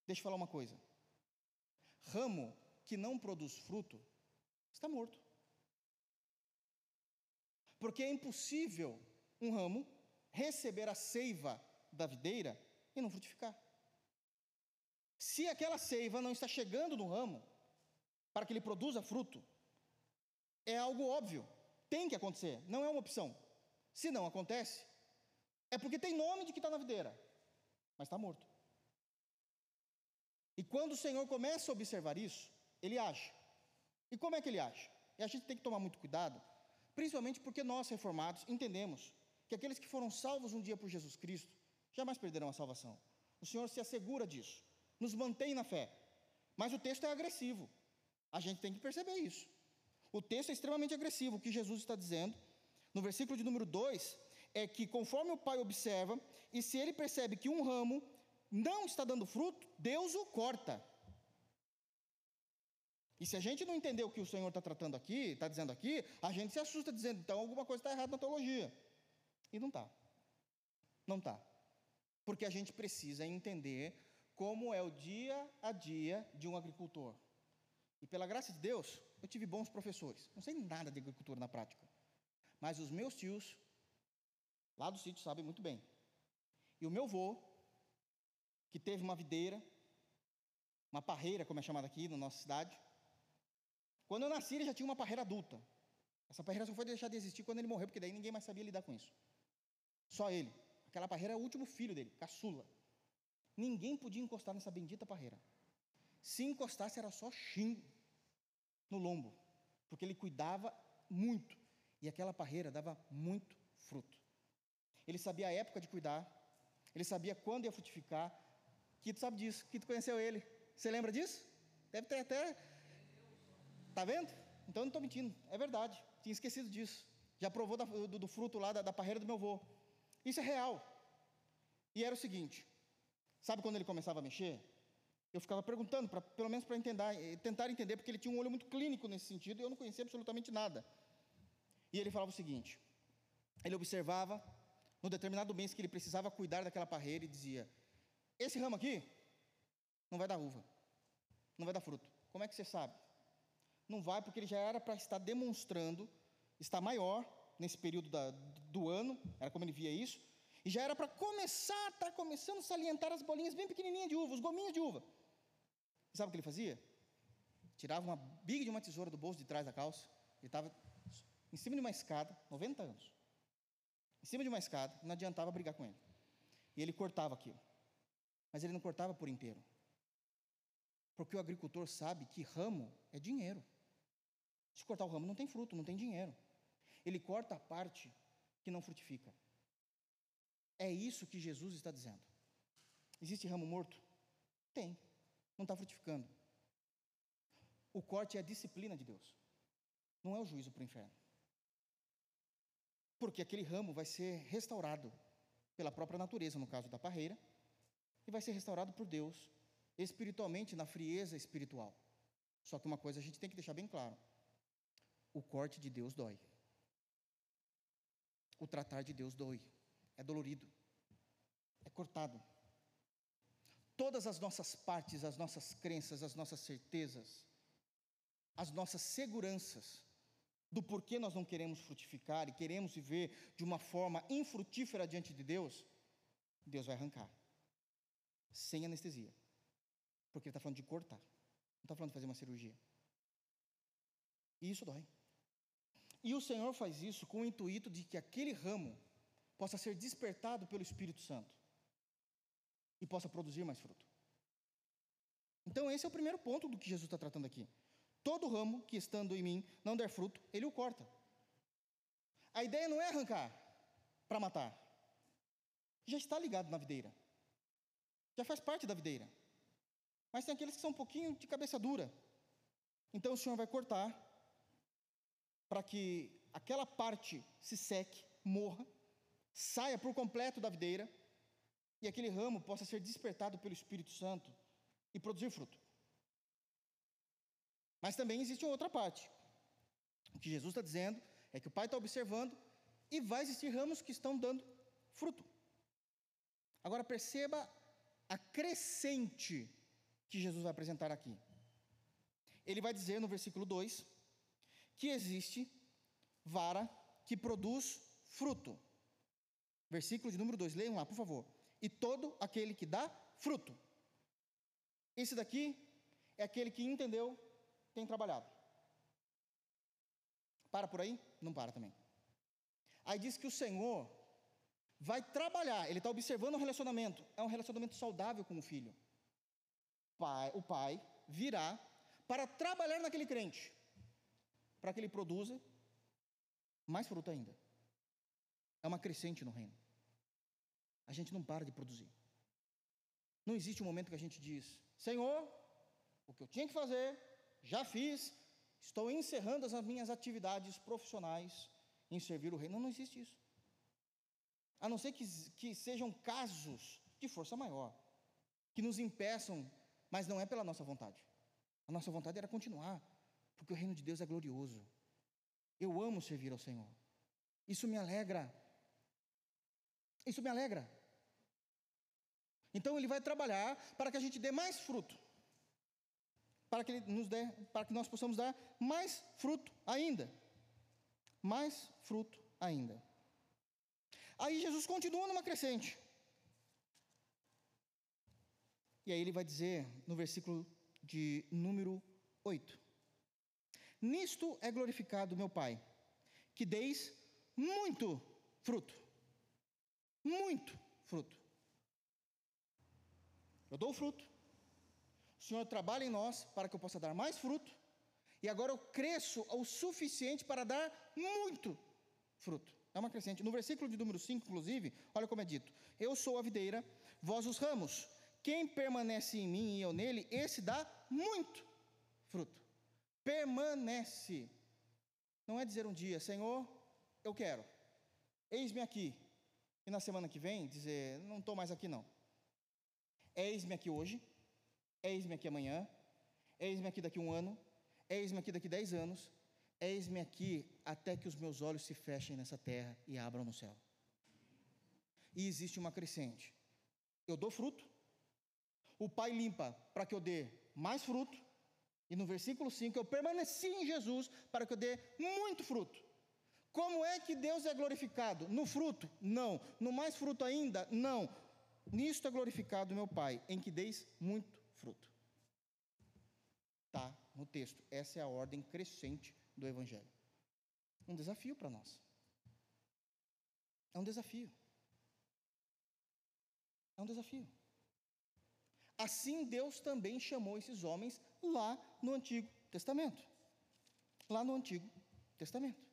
Deixa eu falar uma coisa: ramo que não produz fruto está morto. Porque é impossível um ramo receber a seiva da videira e não frutificar. Se aquela seiva não está chegando no ramo para que ele produza fruto, é algo óbvio, tem que acontecer, não é uma opção. Se não acontece, é porque tem nome de que está na videira, mas está morto. E quando o Senhor começa a observar isso, ele age. E como é que ele age? E a gente tem que tomar muito cuidado, principalmente porque nós, reformados, entendemos que aqueles que foram salvos um dia por Jesus Cristo jamais perderão a salvação. O Senhor se assegura disso, nos mantém na fé. Mas o texto é agressivo. A gente tem que perceber isso. O texto é extremamente agressivo. O que Jesus está dizendo, no versículo de número 2, é que conforme o pai observa, e se ele percebe que um ramo não está dando fruto, Deus o corta. E se a gente não entender o que o Senhor está tratando aqui, está dizendo aqui, a gente se assusta dizendo, então alguma coisa está errada na teologia. E não está. Não está. Porque a gente precisa entender como é o dia a dia de um agricultor. E pela graça de Deus, eu tive bons professores. Não sei nada de agricultura na prática. Mas os meus tios, lá do sítio, sabem muito bem. E o meu avô, que teve uma videira, uma parreira, como é chamada aqui na nossa cidade. Quando eu nasci, ele já tinha uma parreira adulta. Essa parreira só foi deixar de existir quando ele morreu, porque daí ninguém mais sabia lidar com isso. Só ele. Aquela parreira é o último filho dele, caçula. Ninguém podia encostar nessa bendita parreira. Se encostasse, era só chim no lombo, porque ele cuidava muito. E aquela parreira dava muito fruto. Ele sabia a época de cuidar, ele sabia quando ia frutificar. Quito sabe disso, Quito conheceu ele. Você lembra disso? Deve ter até. Tá vendo? Então eu não estou mentindo, é verdade. Tinha esquecido disso. Já provou da, do, do, fruto lá da, da parreira do meu avô. Isso é real. E era o seguinte: sabe quando ele começava a mexer? Eu ficava perguntando, pra, pelo menos para tentar entender, porque ele tinha um olho muito clínico nesse sentido e eu não conhecia absolutamente nada. E ele falava o seguinte: ele observava no determinado mês que ele precisava cuidar daquela parreira e dizia: Esse ramo aqui não vai dar uva, não vai dar fruto. Como é que você sabe? Não vai porque ele já era para estar demonstrando, estar maior nesse período da, do ano, era como ele via isso, e já era para começar, estar tá começando a salientar as bolinhas bem pequenininhas de uva, os gominhos de uva. E sabe o que ele fazia? Tirava uma biga de uma tesoura do bolso de trás da calça, ele estava em cima de uma escada, 90 anos, em cima de uma escada, não adiantava brigar com ele. E ele cortava aquilo. Mas ele não cortava por inteiro. Porque o agricultor sabe que ramo é dinheiro. Se cortar o ramo, não tem fruto, não tem dinheiro. Ele corta a parte que não frutifica. É isso que Jesus está dizendo. Existe ramo morto? Tem. Não está frutificando. O corte é a disciplina de Deus. Não é o juízo para o inferno. Porque aquele ramo vai ser restaurado pela própria natureza, no caso da parreira, e vai ser restaurado por Deus, espiritualmente, na frieza espiritual. Só que uma coisa a gente tem que deixar bem claro: o corte de Deus dói. O tratar de Deus dói. É dolorido. É cortado. Todas as nossas partes, as nossas crenças, as nossas certezas, as nossas seguranças do porquê nós não queremos frutificar e queremos viver de uma forma infrutífera diante de Deus, Deus vai arrancar. Sem anestesia. Porque Ele está falando de cortar. Não está falando de fazer uma cirurgia. E isso dói. E o Senhor faz isso com o intuito de que aquele ramo possa ser despertado pelo Espírito Santo e possa produzir mais fruto. Então, esse é o primeiro ponto do que Jesus está tratando aqui. Todo ramo que estando em mim não der fruto, ele o corta. A ideia não é arrancar para matar. Já está ligado na videira. Já faz parte da videira. Mas tem aqueles que são um pouquinho de cabeça dura. Então o Senhor vai cortar para que aquela parte se seque, morra, saia por completo da videira e aquele ramo possa ser despertado pelo Espírito Santo e produzir fruto. Mas também existe outra parte. O que Jesus está dizendo é que o Pai está observando e vai existir ramos que estão dando fruto. Agora perceba a crescente que Jesus vai apresentar aqui. Ele vai dizer no versículo 2 que existe vara que produz fruto. Versículo de número 2, leiam lá, por favor. E todo aquele que dá fruto. Esse daqui é aquele que entendeu tem trabalhado. Para por aí? Não para também. Aí diz que o Senhor vai trabalhar, ele está observando o relacionamento, é um relacionamento saudável com o filho. Pai, o pai virá para trabalhar naquele crente, para que ele produza mais fruto ainda. É uma crescente no reino. A gente não para de produzir. Não existe um momento que a gente diz: Senhor, o que eu tinha que fazer, já fiz, estou encerrando as minhas atividades profissionais em servir o reino. Não, não existe isso. A não ser que, que sejam casos de força maior, que nos impeçam, mas não é pela nossa vontade. A nossa vontade era continuar, porque o reino de Deus é glorioso. Eu amo servir ao Senhor. Isso me alegra. Isso me alegra. Então ele vai trabalhar para que a gente dê mais fruto. Para que ele nos dê, para que nós possamos dar mais fruto ainda. Mais fruto ainda. Aí Jesus continua numa crescente. E aí ele vai dizer no versículo de número 8: Nisto é glorificado meu Pai, que deis muito fruto. Muito fruto. Eu dou fruto. Senhor trabalha em nós para que eu possa dar mais fruto. E agora eu cresço o suficiente para dar muito fruto. É uma crescente. No versículo de número 5, inclusive, olha como é dito: Eu sou a videira, vós os ramos. Quem permanece em mim e eu nele, esse dá muito fruto. Permanece. Não é dizer um dia, Senhor, eu quero, eis-me aqui. E na semana que vem dizer, não estou mais aqui não. Eis-me aqui hoje, eis-me aqui amanhã, eis-me aqui daqui um ano, eis-me aqui daqui dez anos, eis-me aqui até que os meus olhos se fechem nessa terra e abram no céu. E existe uma crescente. Eu dou fruto, o Pai limpa para que eu dê mais fruto, e no versículo 5, eu permaneci em Jesus para que eu dê muito fruto. Como é que Deus é glorificado? No fruto? Não. No mais fruto ainda? Não. Nisto é glorificado meu Pai, em que deis muito fruto. Está no texto. Essa é a ordem crescente do Evangelho. Um desafio para nós. É um desafio. É um desafio. Assim Deus também chamou esses homens lá no Antigo Testamento. Lá no Antigo Testamento.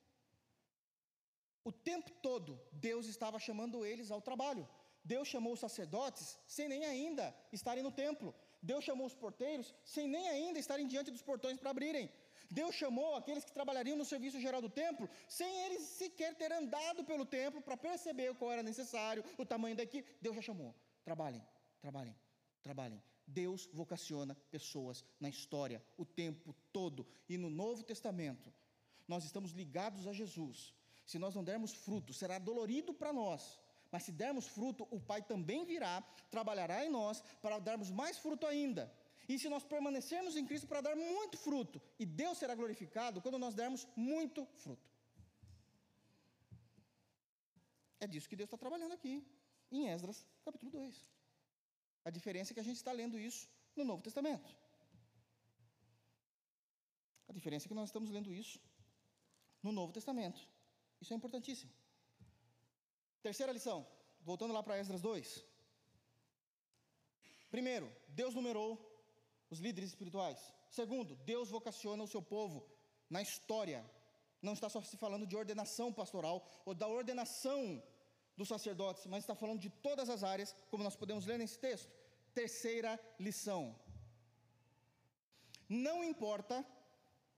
O tempo todo Deus estava chamando eles ao trabalho. Deus chamou os sacerdotes sem nem ainda estarem no templo. Deus chamou os porteiros sem nem ainda estarem diante dos portões para abrirem. Deus chamou aqueles que trabalhariam no serviço geral do templo sem eles sequer ter andado pelo templo para perceber qual era necessário, o tamanho da equipe. Deus já chamou. Trabalhem, trabalhem, trabalhem. Deus vocaciona pessoas na história o tempo todo. E no Novo Testamento, nós estamos ligados a Jesus. Se nós não dermos fruto, será dolorido para nós. Mas se dermos fruto, o Pai também virá, trabalhará em nós para darmos mais fruto ainda. E se nós permanecermos em Cristo para dar muito fruto, e Deus será glorificado quando nós dermos muito fruto. É disso que Deus está trabalhando aqui, em Esdras, capítulo 2. A diferença é que a gente está lendo isso no Novo Testamento. A diferença é que nós estamos lendo isso no Novo Testamento. Isso é importantíssimo. Terceira lição, voltando lá para Esdras 2. Primeiro, Deus numerou os líderes espirituais. Segundo, Deus vocaciona o seu povo na história. Não está só se falando de ordenação pastoral ou da ordenação dos sacerdotes, mas está falando de todas as áreas, como nós podemos ler nesse texto. Terceira lição. Não importa,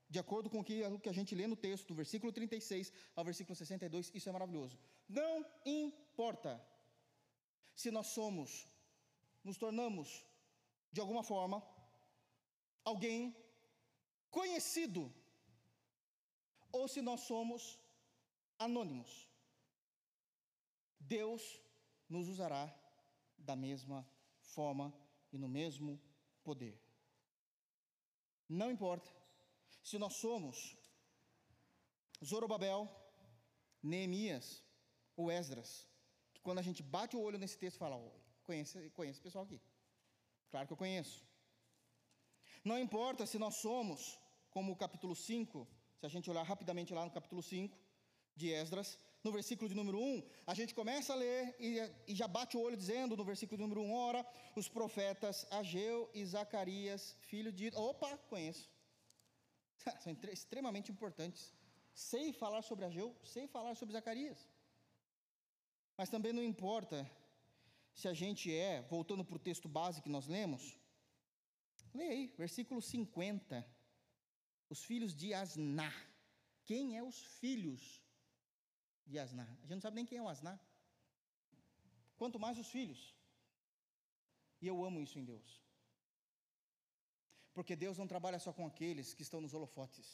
de acordo com o que, a gente lê no texto, do versículo 36 ao versículo 62, isso é maravilhoso. Não importa se nós somos, nos tornamos, de alguma forma, alguém conhecido, ou se nós somos anônimos. Deus nos usará da mesma forma e no mesmo poder. Não importa se nós somos Zorobabel, Neemias ou Esdras, que quando a gente bate o olho nesse texto fala, oh, conhece, conhece esse pessoal aqui. Claro que eu conheço. Não importa se nós somos, como o capítulo 5, se a gente olhar rapidamente lá no capítulo 5 de Esdras, no versículo de número 1, a gente começa a ler e, e já bate o olho dizendo no versículo de número 1, ora, os profetas Ageu e Zacarias, filho de. Opa, conheço. São extremamente importantes. Sei falar sobre Ageu, sei falar sobre Zacarias. Mas também não importa se a gente é, voltando para o texto base que nós lemos, leia aí, versículo 50. Os filhos de Asná. Quem é os filhos de Asná. A gente não sabe nem quem é o Asná. Quanto mais os filhos. E eu amo isso em Deus. Porque Deus não trabalha só com aqueles que estão nos holofotes.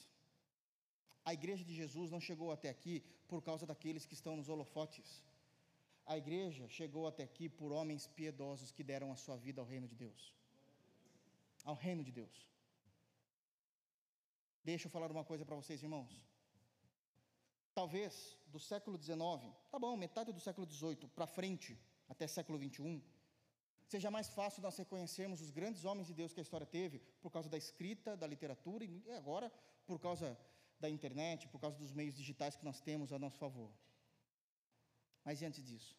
A igreja de Jesus não chegou até aqui por causa daqueles que estão nos holofotes. A igreja chegou até aqui por homens piedosos que deram a sua vida ao reino de Deus. Ao reino de Deus. Deixa eu falar uma coisa para vocês, irmãos. Talvez do século XIX, tá bom, metade do século XVIII para frente, até século XXI, seja mais fácil nós reconhecermos os grandes homens de Deus que a história teve, por causa da escrita, da literatura, e agora por causa da internet, por causa dos meios digitais que nós temos a nosso favor. Mas e antes disso?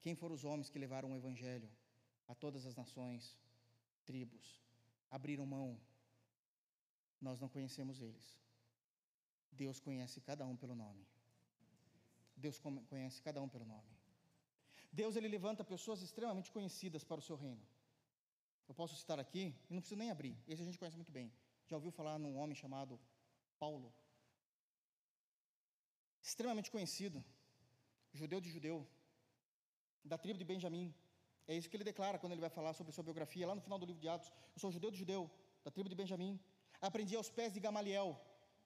Quem foram os homens que levaram o Evangelho a todas as nações, tribos, abriram mão? Nós não conhecemos eles. Deus conhece cada um pelo nome. Deus conhece cada um pelo nome. Deus ele levanta pessoas extremamente conhecidas para o seu reino. Eu posso citar aqui, e não preciso nem abrir, esse a gente conhece muito bem. Já ouviu falar num homem chamado Paulo? Extremamente conhecido, judeu de judeu, da tribo de Benjamim. É isso que ele declara quando ele vai falar sobre sua biografia, lá no final do livro de Atos. Eu sou judeu de judeu, da tribo de Benjamim. Aprendi aos pés de Gamaliel,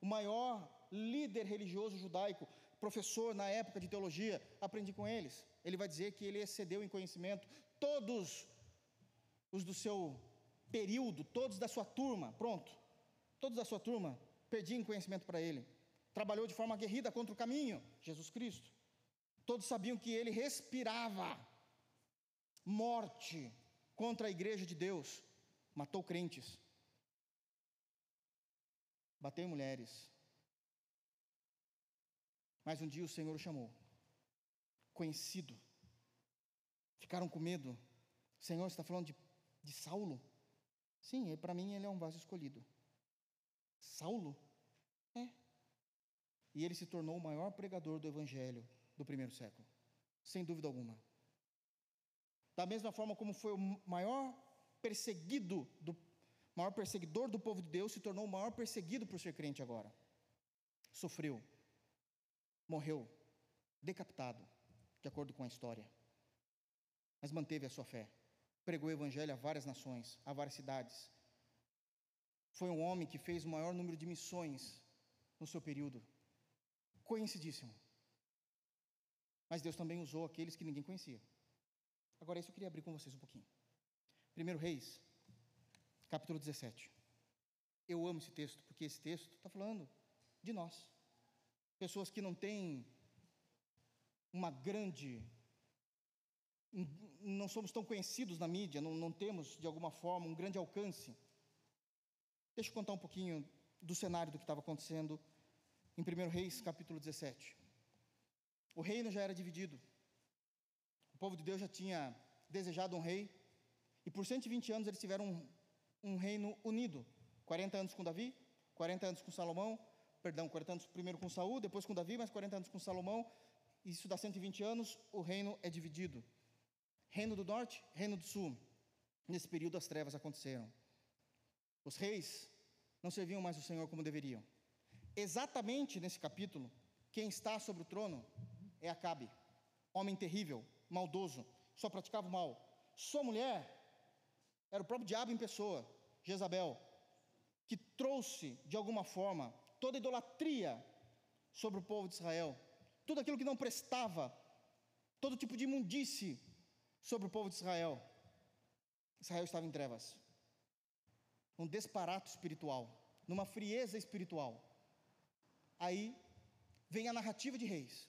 o maior líder religioso judaico, professor na época de teologia. Aprendi com eles. Ele vai dizer que ele excedeu em conhecimento todos os do seu período, todos da sua turma, pronto. Todos da sua turma, perdi em conhecimento para ele. Trabalhou de forma aguerrida contra o caminho, Jesus Cristo. Todos sabiam que ele respirava morte contra a igreja de Deus, matou crentes, bateu em mulheres. Mas um dia o Senhor o chamou, conhecido. Ficaram com medo. Senhor, você está falando de, de Saulo? Sim, para mim ele é um vaso escolhido. Saulo? É. E ele se tornou o maior pregador do evangelho do primeiro século, sem dúvida alguma. Da mesma forma como foi o maior perseguido, do, maior perseguidor do povo de Deus, se tornou o maior perseguido por ser crente agora. Sofreu, morreu, decapitado, de acordo com a história. Mas manteve a sua fé. Pregou o evangelho a várias nações, a várias cidades. Foi um homem que fez o maior número de missões no seu período. Conhecidíssimo. Mas Deus também usou aqueles que ninguém conhecia. Agora, isso eu queria abrir com vocês um pouquinho. Primeiro Reis, capítulo 17. Eu amo esse texto, porque esse texto está falando de nós. Pessoas que não têm uma grande. Não somos tão conhecidos na mídia, não, não temos, de alguma forma, um grande alcance. Deixa eu contar um pouquinho do cenário do que estava acontecendo em 1 Reis, capítulo 17. O reino já era dividido. O povo de Deus já tinha desejado um rei, e por 120 anos eles tiveram um, um reino unido. 40 anos com Davi, 40 anos com Salomão, perdão, 40 anos primeiro com Saul, depois com Davi, mais 40 anos com Salomão. Isso dá 120 anos, o reino é dividido. Reino do norte, reino do sul. Nesse período as trevas aconteceram. Os reis não serviam mais o Senhor como deveriam. Exatamente nesse capítulo, quem está sobre o trono é Acabe, homem terrível, maldoso, só praticava o mal. Sua mulher era o próprio diabo em pessoa, Jezabel, que trouxe, de alguma forma, toda idolatria sobre o povo de Israel, tudo aquilo que não prestava, todo tipo de imundície sobre o povo de Israel. Israel estava em trevas, um desparato espiritual, numa frieza espiritual. Aí vem a narrativa de Reis,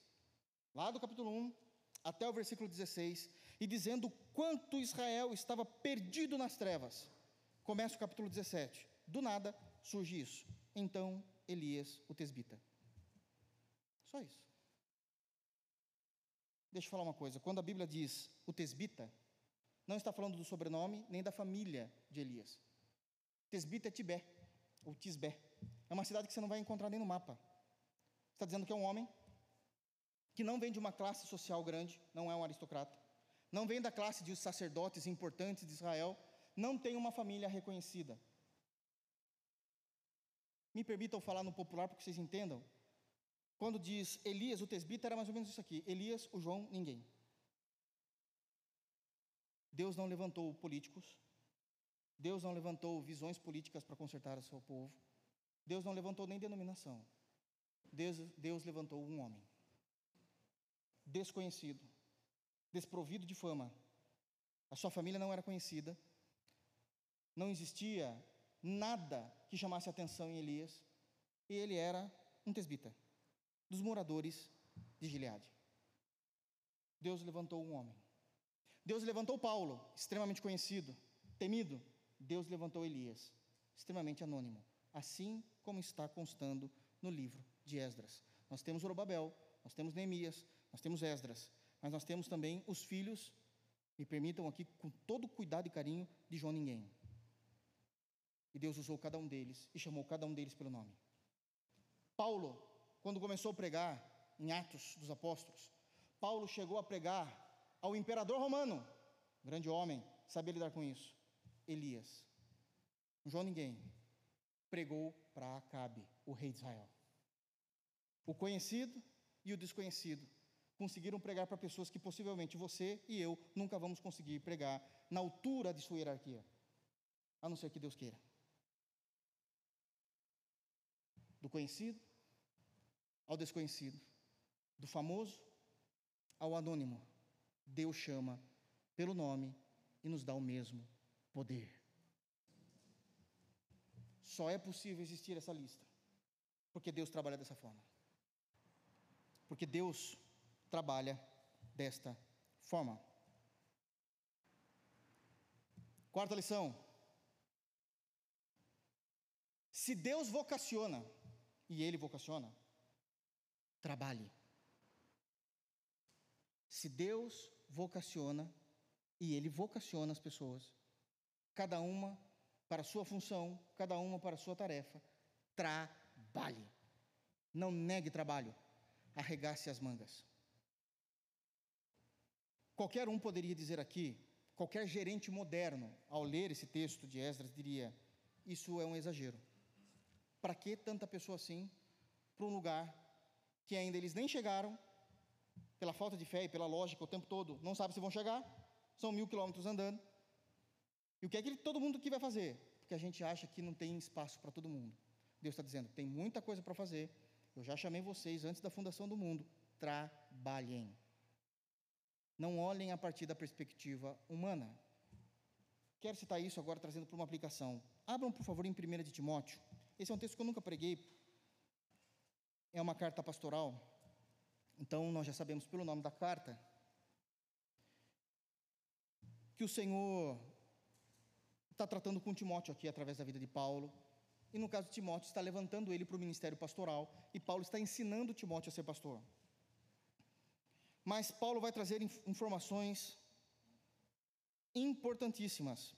lá do capítulo 1 até o versículo 16, e dizendo quanto Israel estava perdido nas trevas. Começa o capítulo 17. Do nada surge isso. Então Elias, o tesbita. Só isso. Deixa eu falar uma coisa. Quando a Bíblia diz o tesbita, não está falando do sobrenome nem da família de Elias. Tesbita é Tibé, ou Tisbé. É uma cidade que você não vai encontrar nem no mapa. Está dizendo que é um homem que não vem de uma classe social grande, não é um aristocrata, não vem da classe de sacerdotes importantes de Israel, não tem uma família reconhecida. Me permitam falar no popular para que vocês entendam. Quando diz Elias, o tesbita, era mais ou menos isso aqui: Elias, o João, ninguém. Deus não levantou políticos, Deus não levantou visões políticas para consertar o seu povo, Deus não levantou nem denominação. Deus, Deus levantou um homem desconhecido, desprovido de fama. A sua família não era conhecida, não existia nada que chamasse atenção em Elias, e ele era um tesbita, dos moradores de Gileade. Deus levantou um homem. Deus levantou Paulo, extremamente conhecido, temido. Deus levantou Elias, extremamente anônimo, assim como está constando no livro de Esdras. Nós temos Zorobabel, nós temos Neemias, nós temos Esdras, mas nós temos também os filhos, me permitam aqui com todo cuidado e carinho, de João Ninguém. E Deus usou cada um deles e chamou cada um deles pelo nome. Paulo, quando começou a pregar em Atos dos Apóstolos, Paulo chegou a pregar ao imperador romano, grande homem, sabia lidar com isso, Elias. João Ninguém pregou para Acabe, o rei de Israel. O conhecido e o desconhecido conseguiram pregar para pessoas que possivelmente você e eu nunca vamos conseguir pregar na altura de sua hierarquia, a não ser que Deus queira. Do conhecido ao desconhecido, do famoso ao anônimo, Deus chama pelo nome e nos dá o mesmo poder. Só é possível existir essa lista, porque Deus trabalha dessa forma. Porque Deus trabalha desta forma. Quarta lição. Se Deus vocaciona, e Ele vocaciona, trabalhe. Se Deus vocaciona, e Ele vocaciona as pessoas, cada uma para a sua função, cada uma para a sua tarefa, trabalhe. Não negue trabalho arregasse as mangas. Qualquer um poderia dizer aqui, qualquer gerente moderno, ao ler esse texto de Esdras, diria: Isso é um exagero. Para que tanta pessoa assim para um lugar que ainda eles nem chegaram, pela falta de fé e pela lógica o tempo todo, não sabe se vão chegar, são mil quilômetros andando. E o que é que todo mundo aqui vai fazer? Porque a gente acha que não tem espaço para todo mundo. Deus está dizendo: tem muita coisa para fazer, eu já chamei vocês antes da fundação do mundo. Trabalhem. Não olhem a partir da perspectiva humana. Quero citar isso agora trazendo para uma aplicação. Abram, por favor, em 1 de Timóteo. Esse é um texto que eu nunca preguei. É uma carta pastoral. Então, nós já sabemos pelo nome da carta que o Senhor está tratando com Timóteo aqui através da vida de Paulo e no caso de Timóteo, está levantando ele para o ministério pastoral, e Paulo está ensinando Timóteo a ser pastor. Mas Paulo vai trazer informações importantíssimas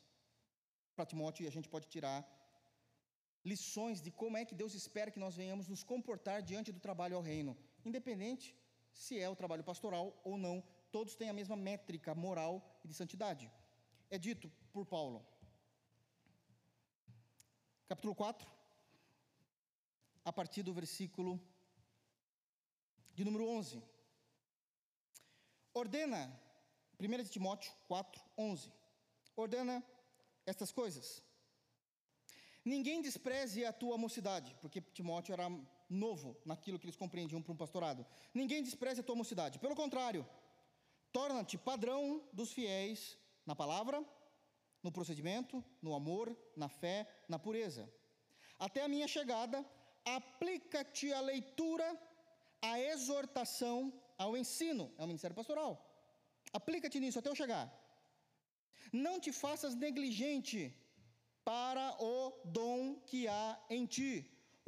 para Timóteo, e a gente pode tirar lições de como é que Deus espera que nós venhamos nos comportar diante do trabalho ao reino, independente se é o trabalho pastoral ou não, todos têm a mesma métrica moral e de santidade. É dito por Paulo capítulo 4, a partir do versículo de número 11. Ordena, 1 de Timóteo 4, 11. Ordena estas coisas. Ninguém despreze a tua mocidade, porque Timóteo era novo naquilo que eles compreendiam para um pastorado. Ninguém despreze a tua mocidade. Pelo contrário, torna-te padrão dos fiéis na palavra, no procedimento, no amor, na fé, na pureza. Até a minha chegada, aplica-te a leitura, a exortação, ao ensino. É o ministério pastoral. Aplica-te nisso até eu chegar. Não te faças negligente para o dom que há em ti,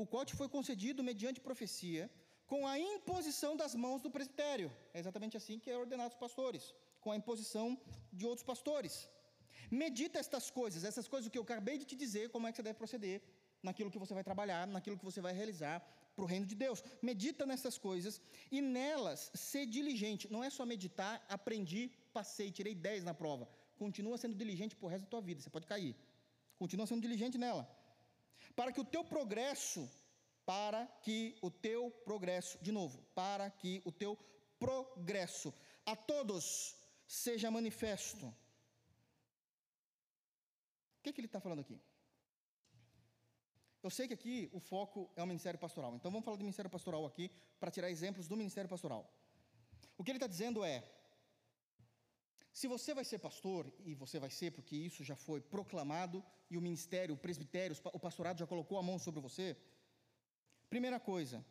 o qual te foi concedido mediante profecia, com a imposição das mãos do presbitério. É exatamente assim que é ordenado os pastores, com a imposição de outros pastores. Medita estas coisas, essas coisas que eu acabei de te dizer, como é que você deve proceder naquilo que você vai trabalhar, naquilo que você vai realizar para o reino de Deus. Medita nessas coisas e nelas ser diligente. Não é só meditar, aprendi, passei, tirei 10 na prova. Continua sendo diligente para o resto da tua vida, você pode cair. Continua sendo diligente nela. Para que o teu progresso, para que o teu progresso, de novo, para que o teu progresso a todos seja manifesto o que, que ele está falando aqui? Eu sei que aqui o foco é o ministério pastoral, então vamos falar do ministério pastoral aqui para tirar exemplos do ministério pastoral. O que ele está dizendo é: se você vai ser pastor, e você vai ser porque isso já foi proclamado, e o ministério, o presbitério, o pastorado já colocou a mão sobre você, primeira coisa,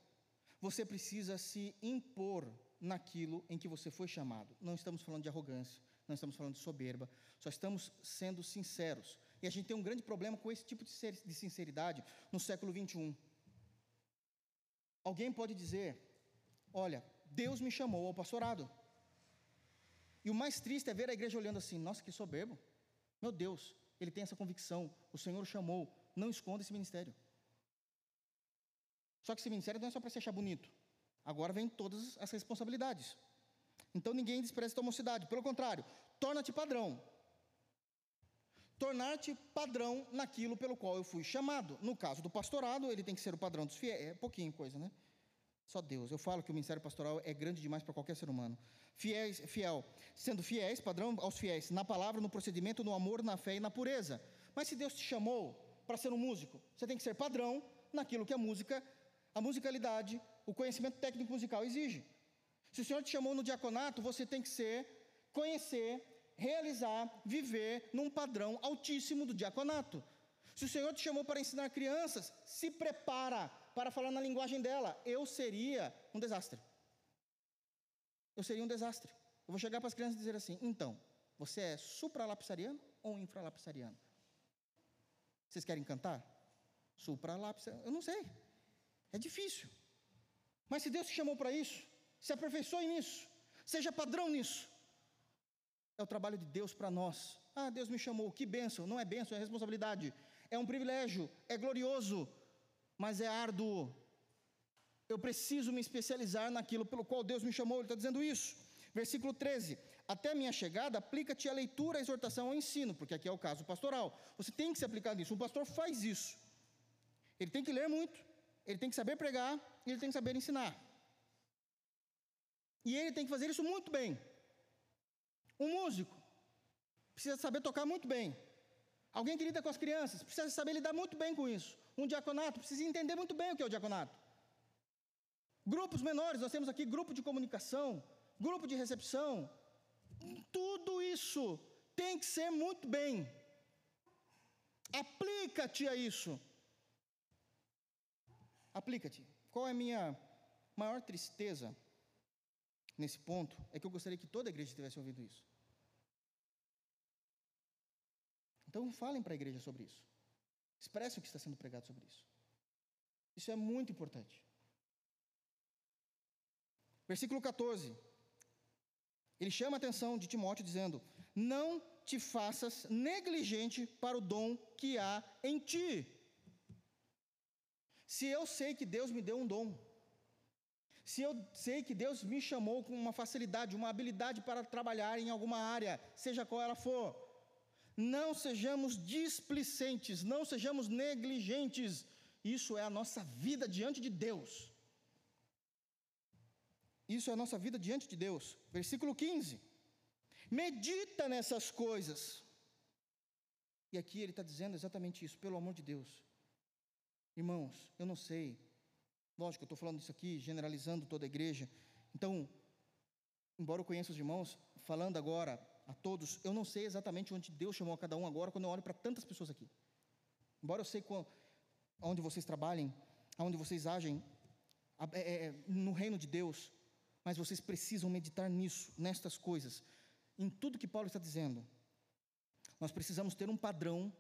você precisa se impor naquilo em que você foi chamado. Não estamos falando de arrogância, não estamos falando de soberba, só estamos sendo sinceros. E a gente tem um grande problema com esse tipo de sinceridade no século 21. Alguém pode dizer: Olha, Deus me chamou ao pastorado. E o mais triste é ver a igreja olhando assim: nossa, que soberbo. Meu Deus, ele tem essa convicção. O Senhor chamou. Não esconda esse ministério. Só que esse ministério não é só para se achar bonito. Agora vem todas as responsabilidades. Então ninguém despreza a tua mocidade. Pelo contrário, torna-te padrão. Tornar-te padrão naquilo pelo qual eu fui chamado. No caso do pastorado, ele tem que ser o padrão dos fiéis. É pouquinho coisa, né? Só Deus. Eu falo que o ministério pastoral é grande demais para qualquer ser humano. Fiel, sendo fiéis, padrão aos fiéis, na palavra, no procedimento, no amor, na fé e na pureza. Mas se Deus te chamou para ser um músico, você tem que ser padrão naquilo que a música, a musicalidade, o conhecimento técnico musical exige. Se o Senhor te chamou no diaconato, você tem que ser, conhecer, realizar, viver num padrão altíssimo do diaconato. Se o Senhor te chamou para ensinar crianças, se prepara para falar na linguagem dela, eu seria um desastre. Eu seria um desastre. Eu vou chegar para as crianças e dizer assim: então, você é supralapsariano ou infralapsariano? Vocês querem cantar? Supralapsariano? Eu não sei. É difícil. Mas se Deus te chamou para isso, se aperfeiçoe nisso, seja padrão nisso. É o trabalho de Deus para nós. Ah, Deus me chamou, que bênção. Não é bênção, é responsabilidade. É um privilégio, é glorioso mas é árduo. Eu preciso me especializar naquilo pelo qual Deus me chamou, ele está dizendo isso. Versículo 13: Até minha chegada, aplica-te a leitura, a exortação, ao ensino, porque aqui é o caso pastoral. Você tem que se aplicar nisso. Um pastor faz isso. Ele tem que ler muito, ele tem que saber pregar, e ele tem que saber ensinar. E ele tem que fazer isso muito bem. Um músico precisa saber tocar muito bem. Alguém que lida com as crianças precisa saber lidar muito bem com isso. Um diaconato precisa entender muito bem o que é o diaconato. Grupos menores, nós temos aqui grupo de comunicação, grupo de recepção. Tudo isso tem que ser muito bem. Aplica-te a isso. Aplica-te. Qual é a minha maior tristeza nesse ponto? É que eu gostaria que toda a igreja tivesse ouvido isso. Então falem para a igreja sobre isso. Expresse o que está sendo pregado sobre isso. Isso é muito importante. Versículo 14. Ele chama a atenção de Timóteo dizendo: Não te faças negligente para o dom que há em ti. Se eu sei que Deus me deu um dom, se eu sei que Deus me chamou com uma facilidade, uma habilidade para trabalhar em alguma área, seja qual ela for, não sejamos displicentes, não sejamos negligentes. Isso é a nossa vida diante de Deus. Isso é a nossa vida diante de Deus. Versículo 15. Medita nessas coisas. E aqui ele está dizendo exatamente isso, pelo amor de Deus. Irmãos, eu não sei. Lógico, eu estou falando isso aqui, generalizando toda a igreja. Então, embora eu conheça os irmãos, falando agora a todos, eu não sei exatamente onde Deus chamou a cada um agora, quando eu olho para tantas pessoas aqui. Embora eu sei onde vocês trabalhem, onde vocês agem, é, é, no reino de Deus, mas vocês precisam meditar nisso, nestas coisas, em tudo que Paulo está dizendo. Nós precisamos ter um padrão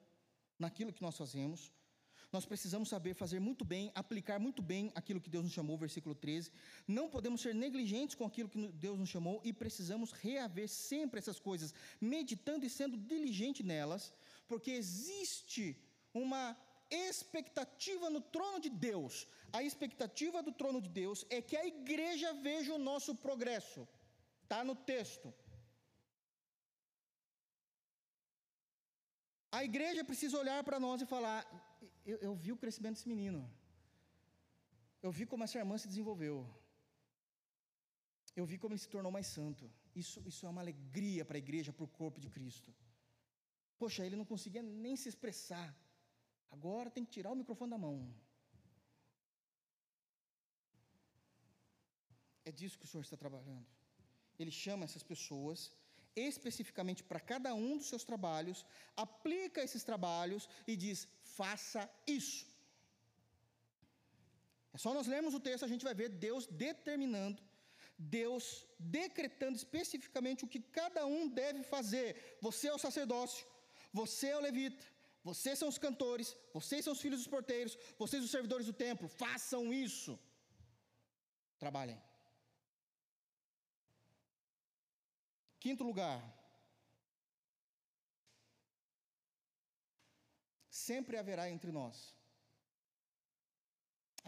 naquilo que nós fazemos, nós precisamos saber fazer muito bem, aplicar muito bem aquilo que Deus nos chamou, versículo 13. Não podemos ser negligentes com aquilo que Deus nos chamou e precisamos reaver sempre essas coisas, meditando e sendo diligente nelas, porque existe uma expectativa no trono de Deus. A expectativa do trono de Deus é que a igreja veja o nosso progresso. Está no texto. A igreja precisa olhar para nós e falar: eu, eu, vi o crescimento desse menino. Eu vi como essa irmã se desenvolveu. Eu vi como ele se tornou mais santo. Isso, isso é uma alegria para a igreja, para o corpo de Cristo. Poxa, ele não conseguia nem se expressar. Agora tem que tirar o microfone da mão. É disso que o Senhor está trabalhando. ele chama essas pessoas especificamente para cada um dos seus trabalhos, aplica esses trabalhos e diz: faça isso. É só nós lermos o texto, a gente vai ver Deus determinando, Deus decretando especificamente o que cada um deve fazer. Você é o sacerdócio, você é o levita, vocês são os cantores, vocês são os filhos dos porteiros, vocês os servidores do templo, façam isso. Trabalhem. Quinto lugar. Sempre haverá entre nós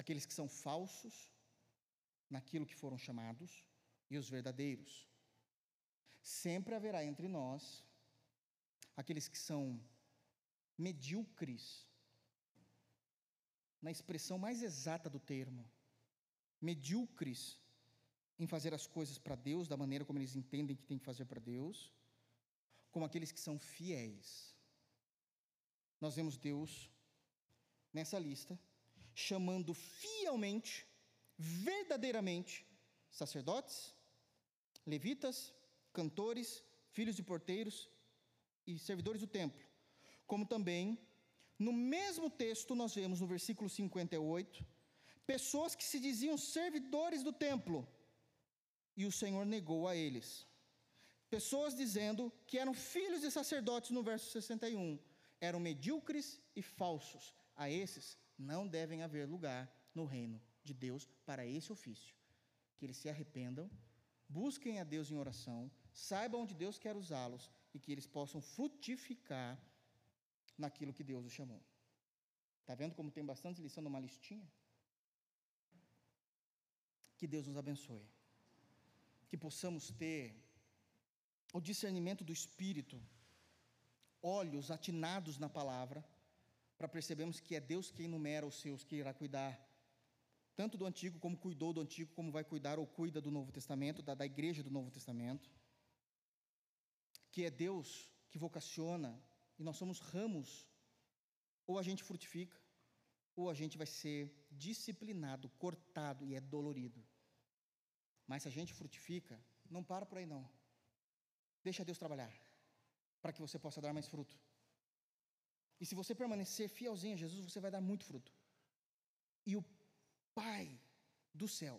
aqueles que são falsos naquilo que foram chamados e os verdadeiros. Sempre haverá entre nós aqueles que são medíocres, na expressão mais exata do termo, medíocres em fazer as coisas para Deus da maneira como eles entendem que tem que fazer para Deus, como aqueles que são fiéis. Nós vemos Deus nessa lista chamando fielmente, verdadeiramente, sacerdotes, levitas, cantores, filhos de porteiros e servidores do templo, como também no mesmo texto nós vemos no versículo 58, pessoas que se diziam servidores do templo, e o Senhor negou a eles. Pessoas dizendo que eram filhos de sacerdotes no verso 61, eram medíocres e falsos. A esses não devem haver lugar no reino de Deus para esse ofício. Que eles se arrependam, busquem a Deus em oração, saibam onde Deus quer usá-los e que eles possam frutificar naquilo que Deus os chamou. Está vendo como tem bastante lição numa listinha? Que Deus nos abençoe. Que possamos ter o discernimento do Espírito, olhos atinados na palavra, para percebermos que é Deus quem numera os seus, que irá cuidar tanto do Antigo, como cuidou do Antigo, como vai cuidar ou cuida do Novo Testamento, da, da igreja do Novo Testamento. Que é Deus que vocaciona e nós somos ramos. Ou a gente frutifica, ou a gente vai ser disciplinado, cortado e é dolorido. Mas se a gente frutifica, não para por aí não. Deixa Deus trabalhar, para que você possa dar mais fruto. E se você permanecer fielzinho a Jesus, você vai dar muito fruto. E o Pai do céu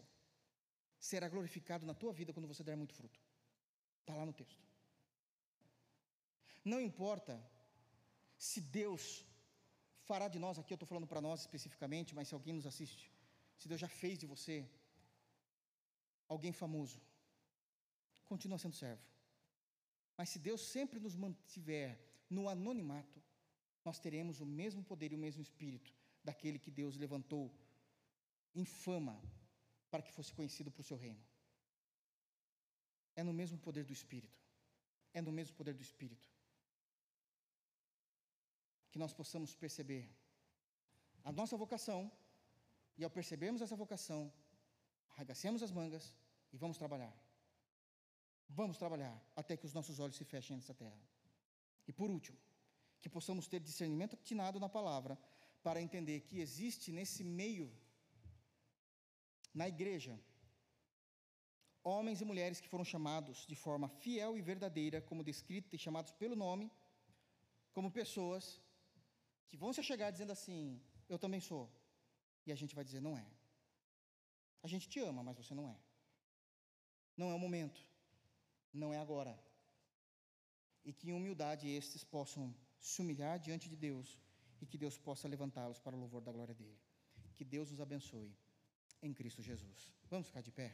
será glorificado na tua vida quando você der muito fruto. Está lá no texto. Não importa se Deus fará de nós, aqui eu estou falando para nós especificamente, mas se alguém nos assiste, se Deus já fez de você alguém famoso, continua sendo servo. Mas se Deus sempre nos mantiver no anonimato, nós teremos o mesmo poder e o mesmo espírito daquele que Deus levantou em fama para que fosse conhecido para o seu reino. É no mesmo poder do espírito. É no mesmo poder do espírito. Que nós possamos perceber a nossa vocação e ao percebermos essa vocação, arregacemos as mangas e vamos trabalhar. Vamos trabalhar até que os nossos olhos se fechem nessa terra. E por último, que possamos ter discernimento atinado na palavra para entender que existe nesse meio, na igreja, homens e mulheres que foram chamados de forma fiel e verdadeira, como descrito e chamados pelo nome, como pessoas que vão se chegar dizendo assim: Eu também sou. E a gente vai dizer: Não é. A gente te ama, mas você não é. Não é o momento. Não é agora. E que em humildade estes possam se humilhar diante de Deus e que Deus possa levantá-los para o louvor da glória dele. Que Deus nos abençoe em Cristo Jesus. Vamos ficar de pé?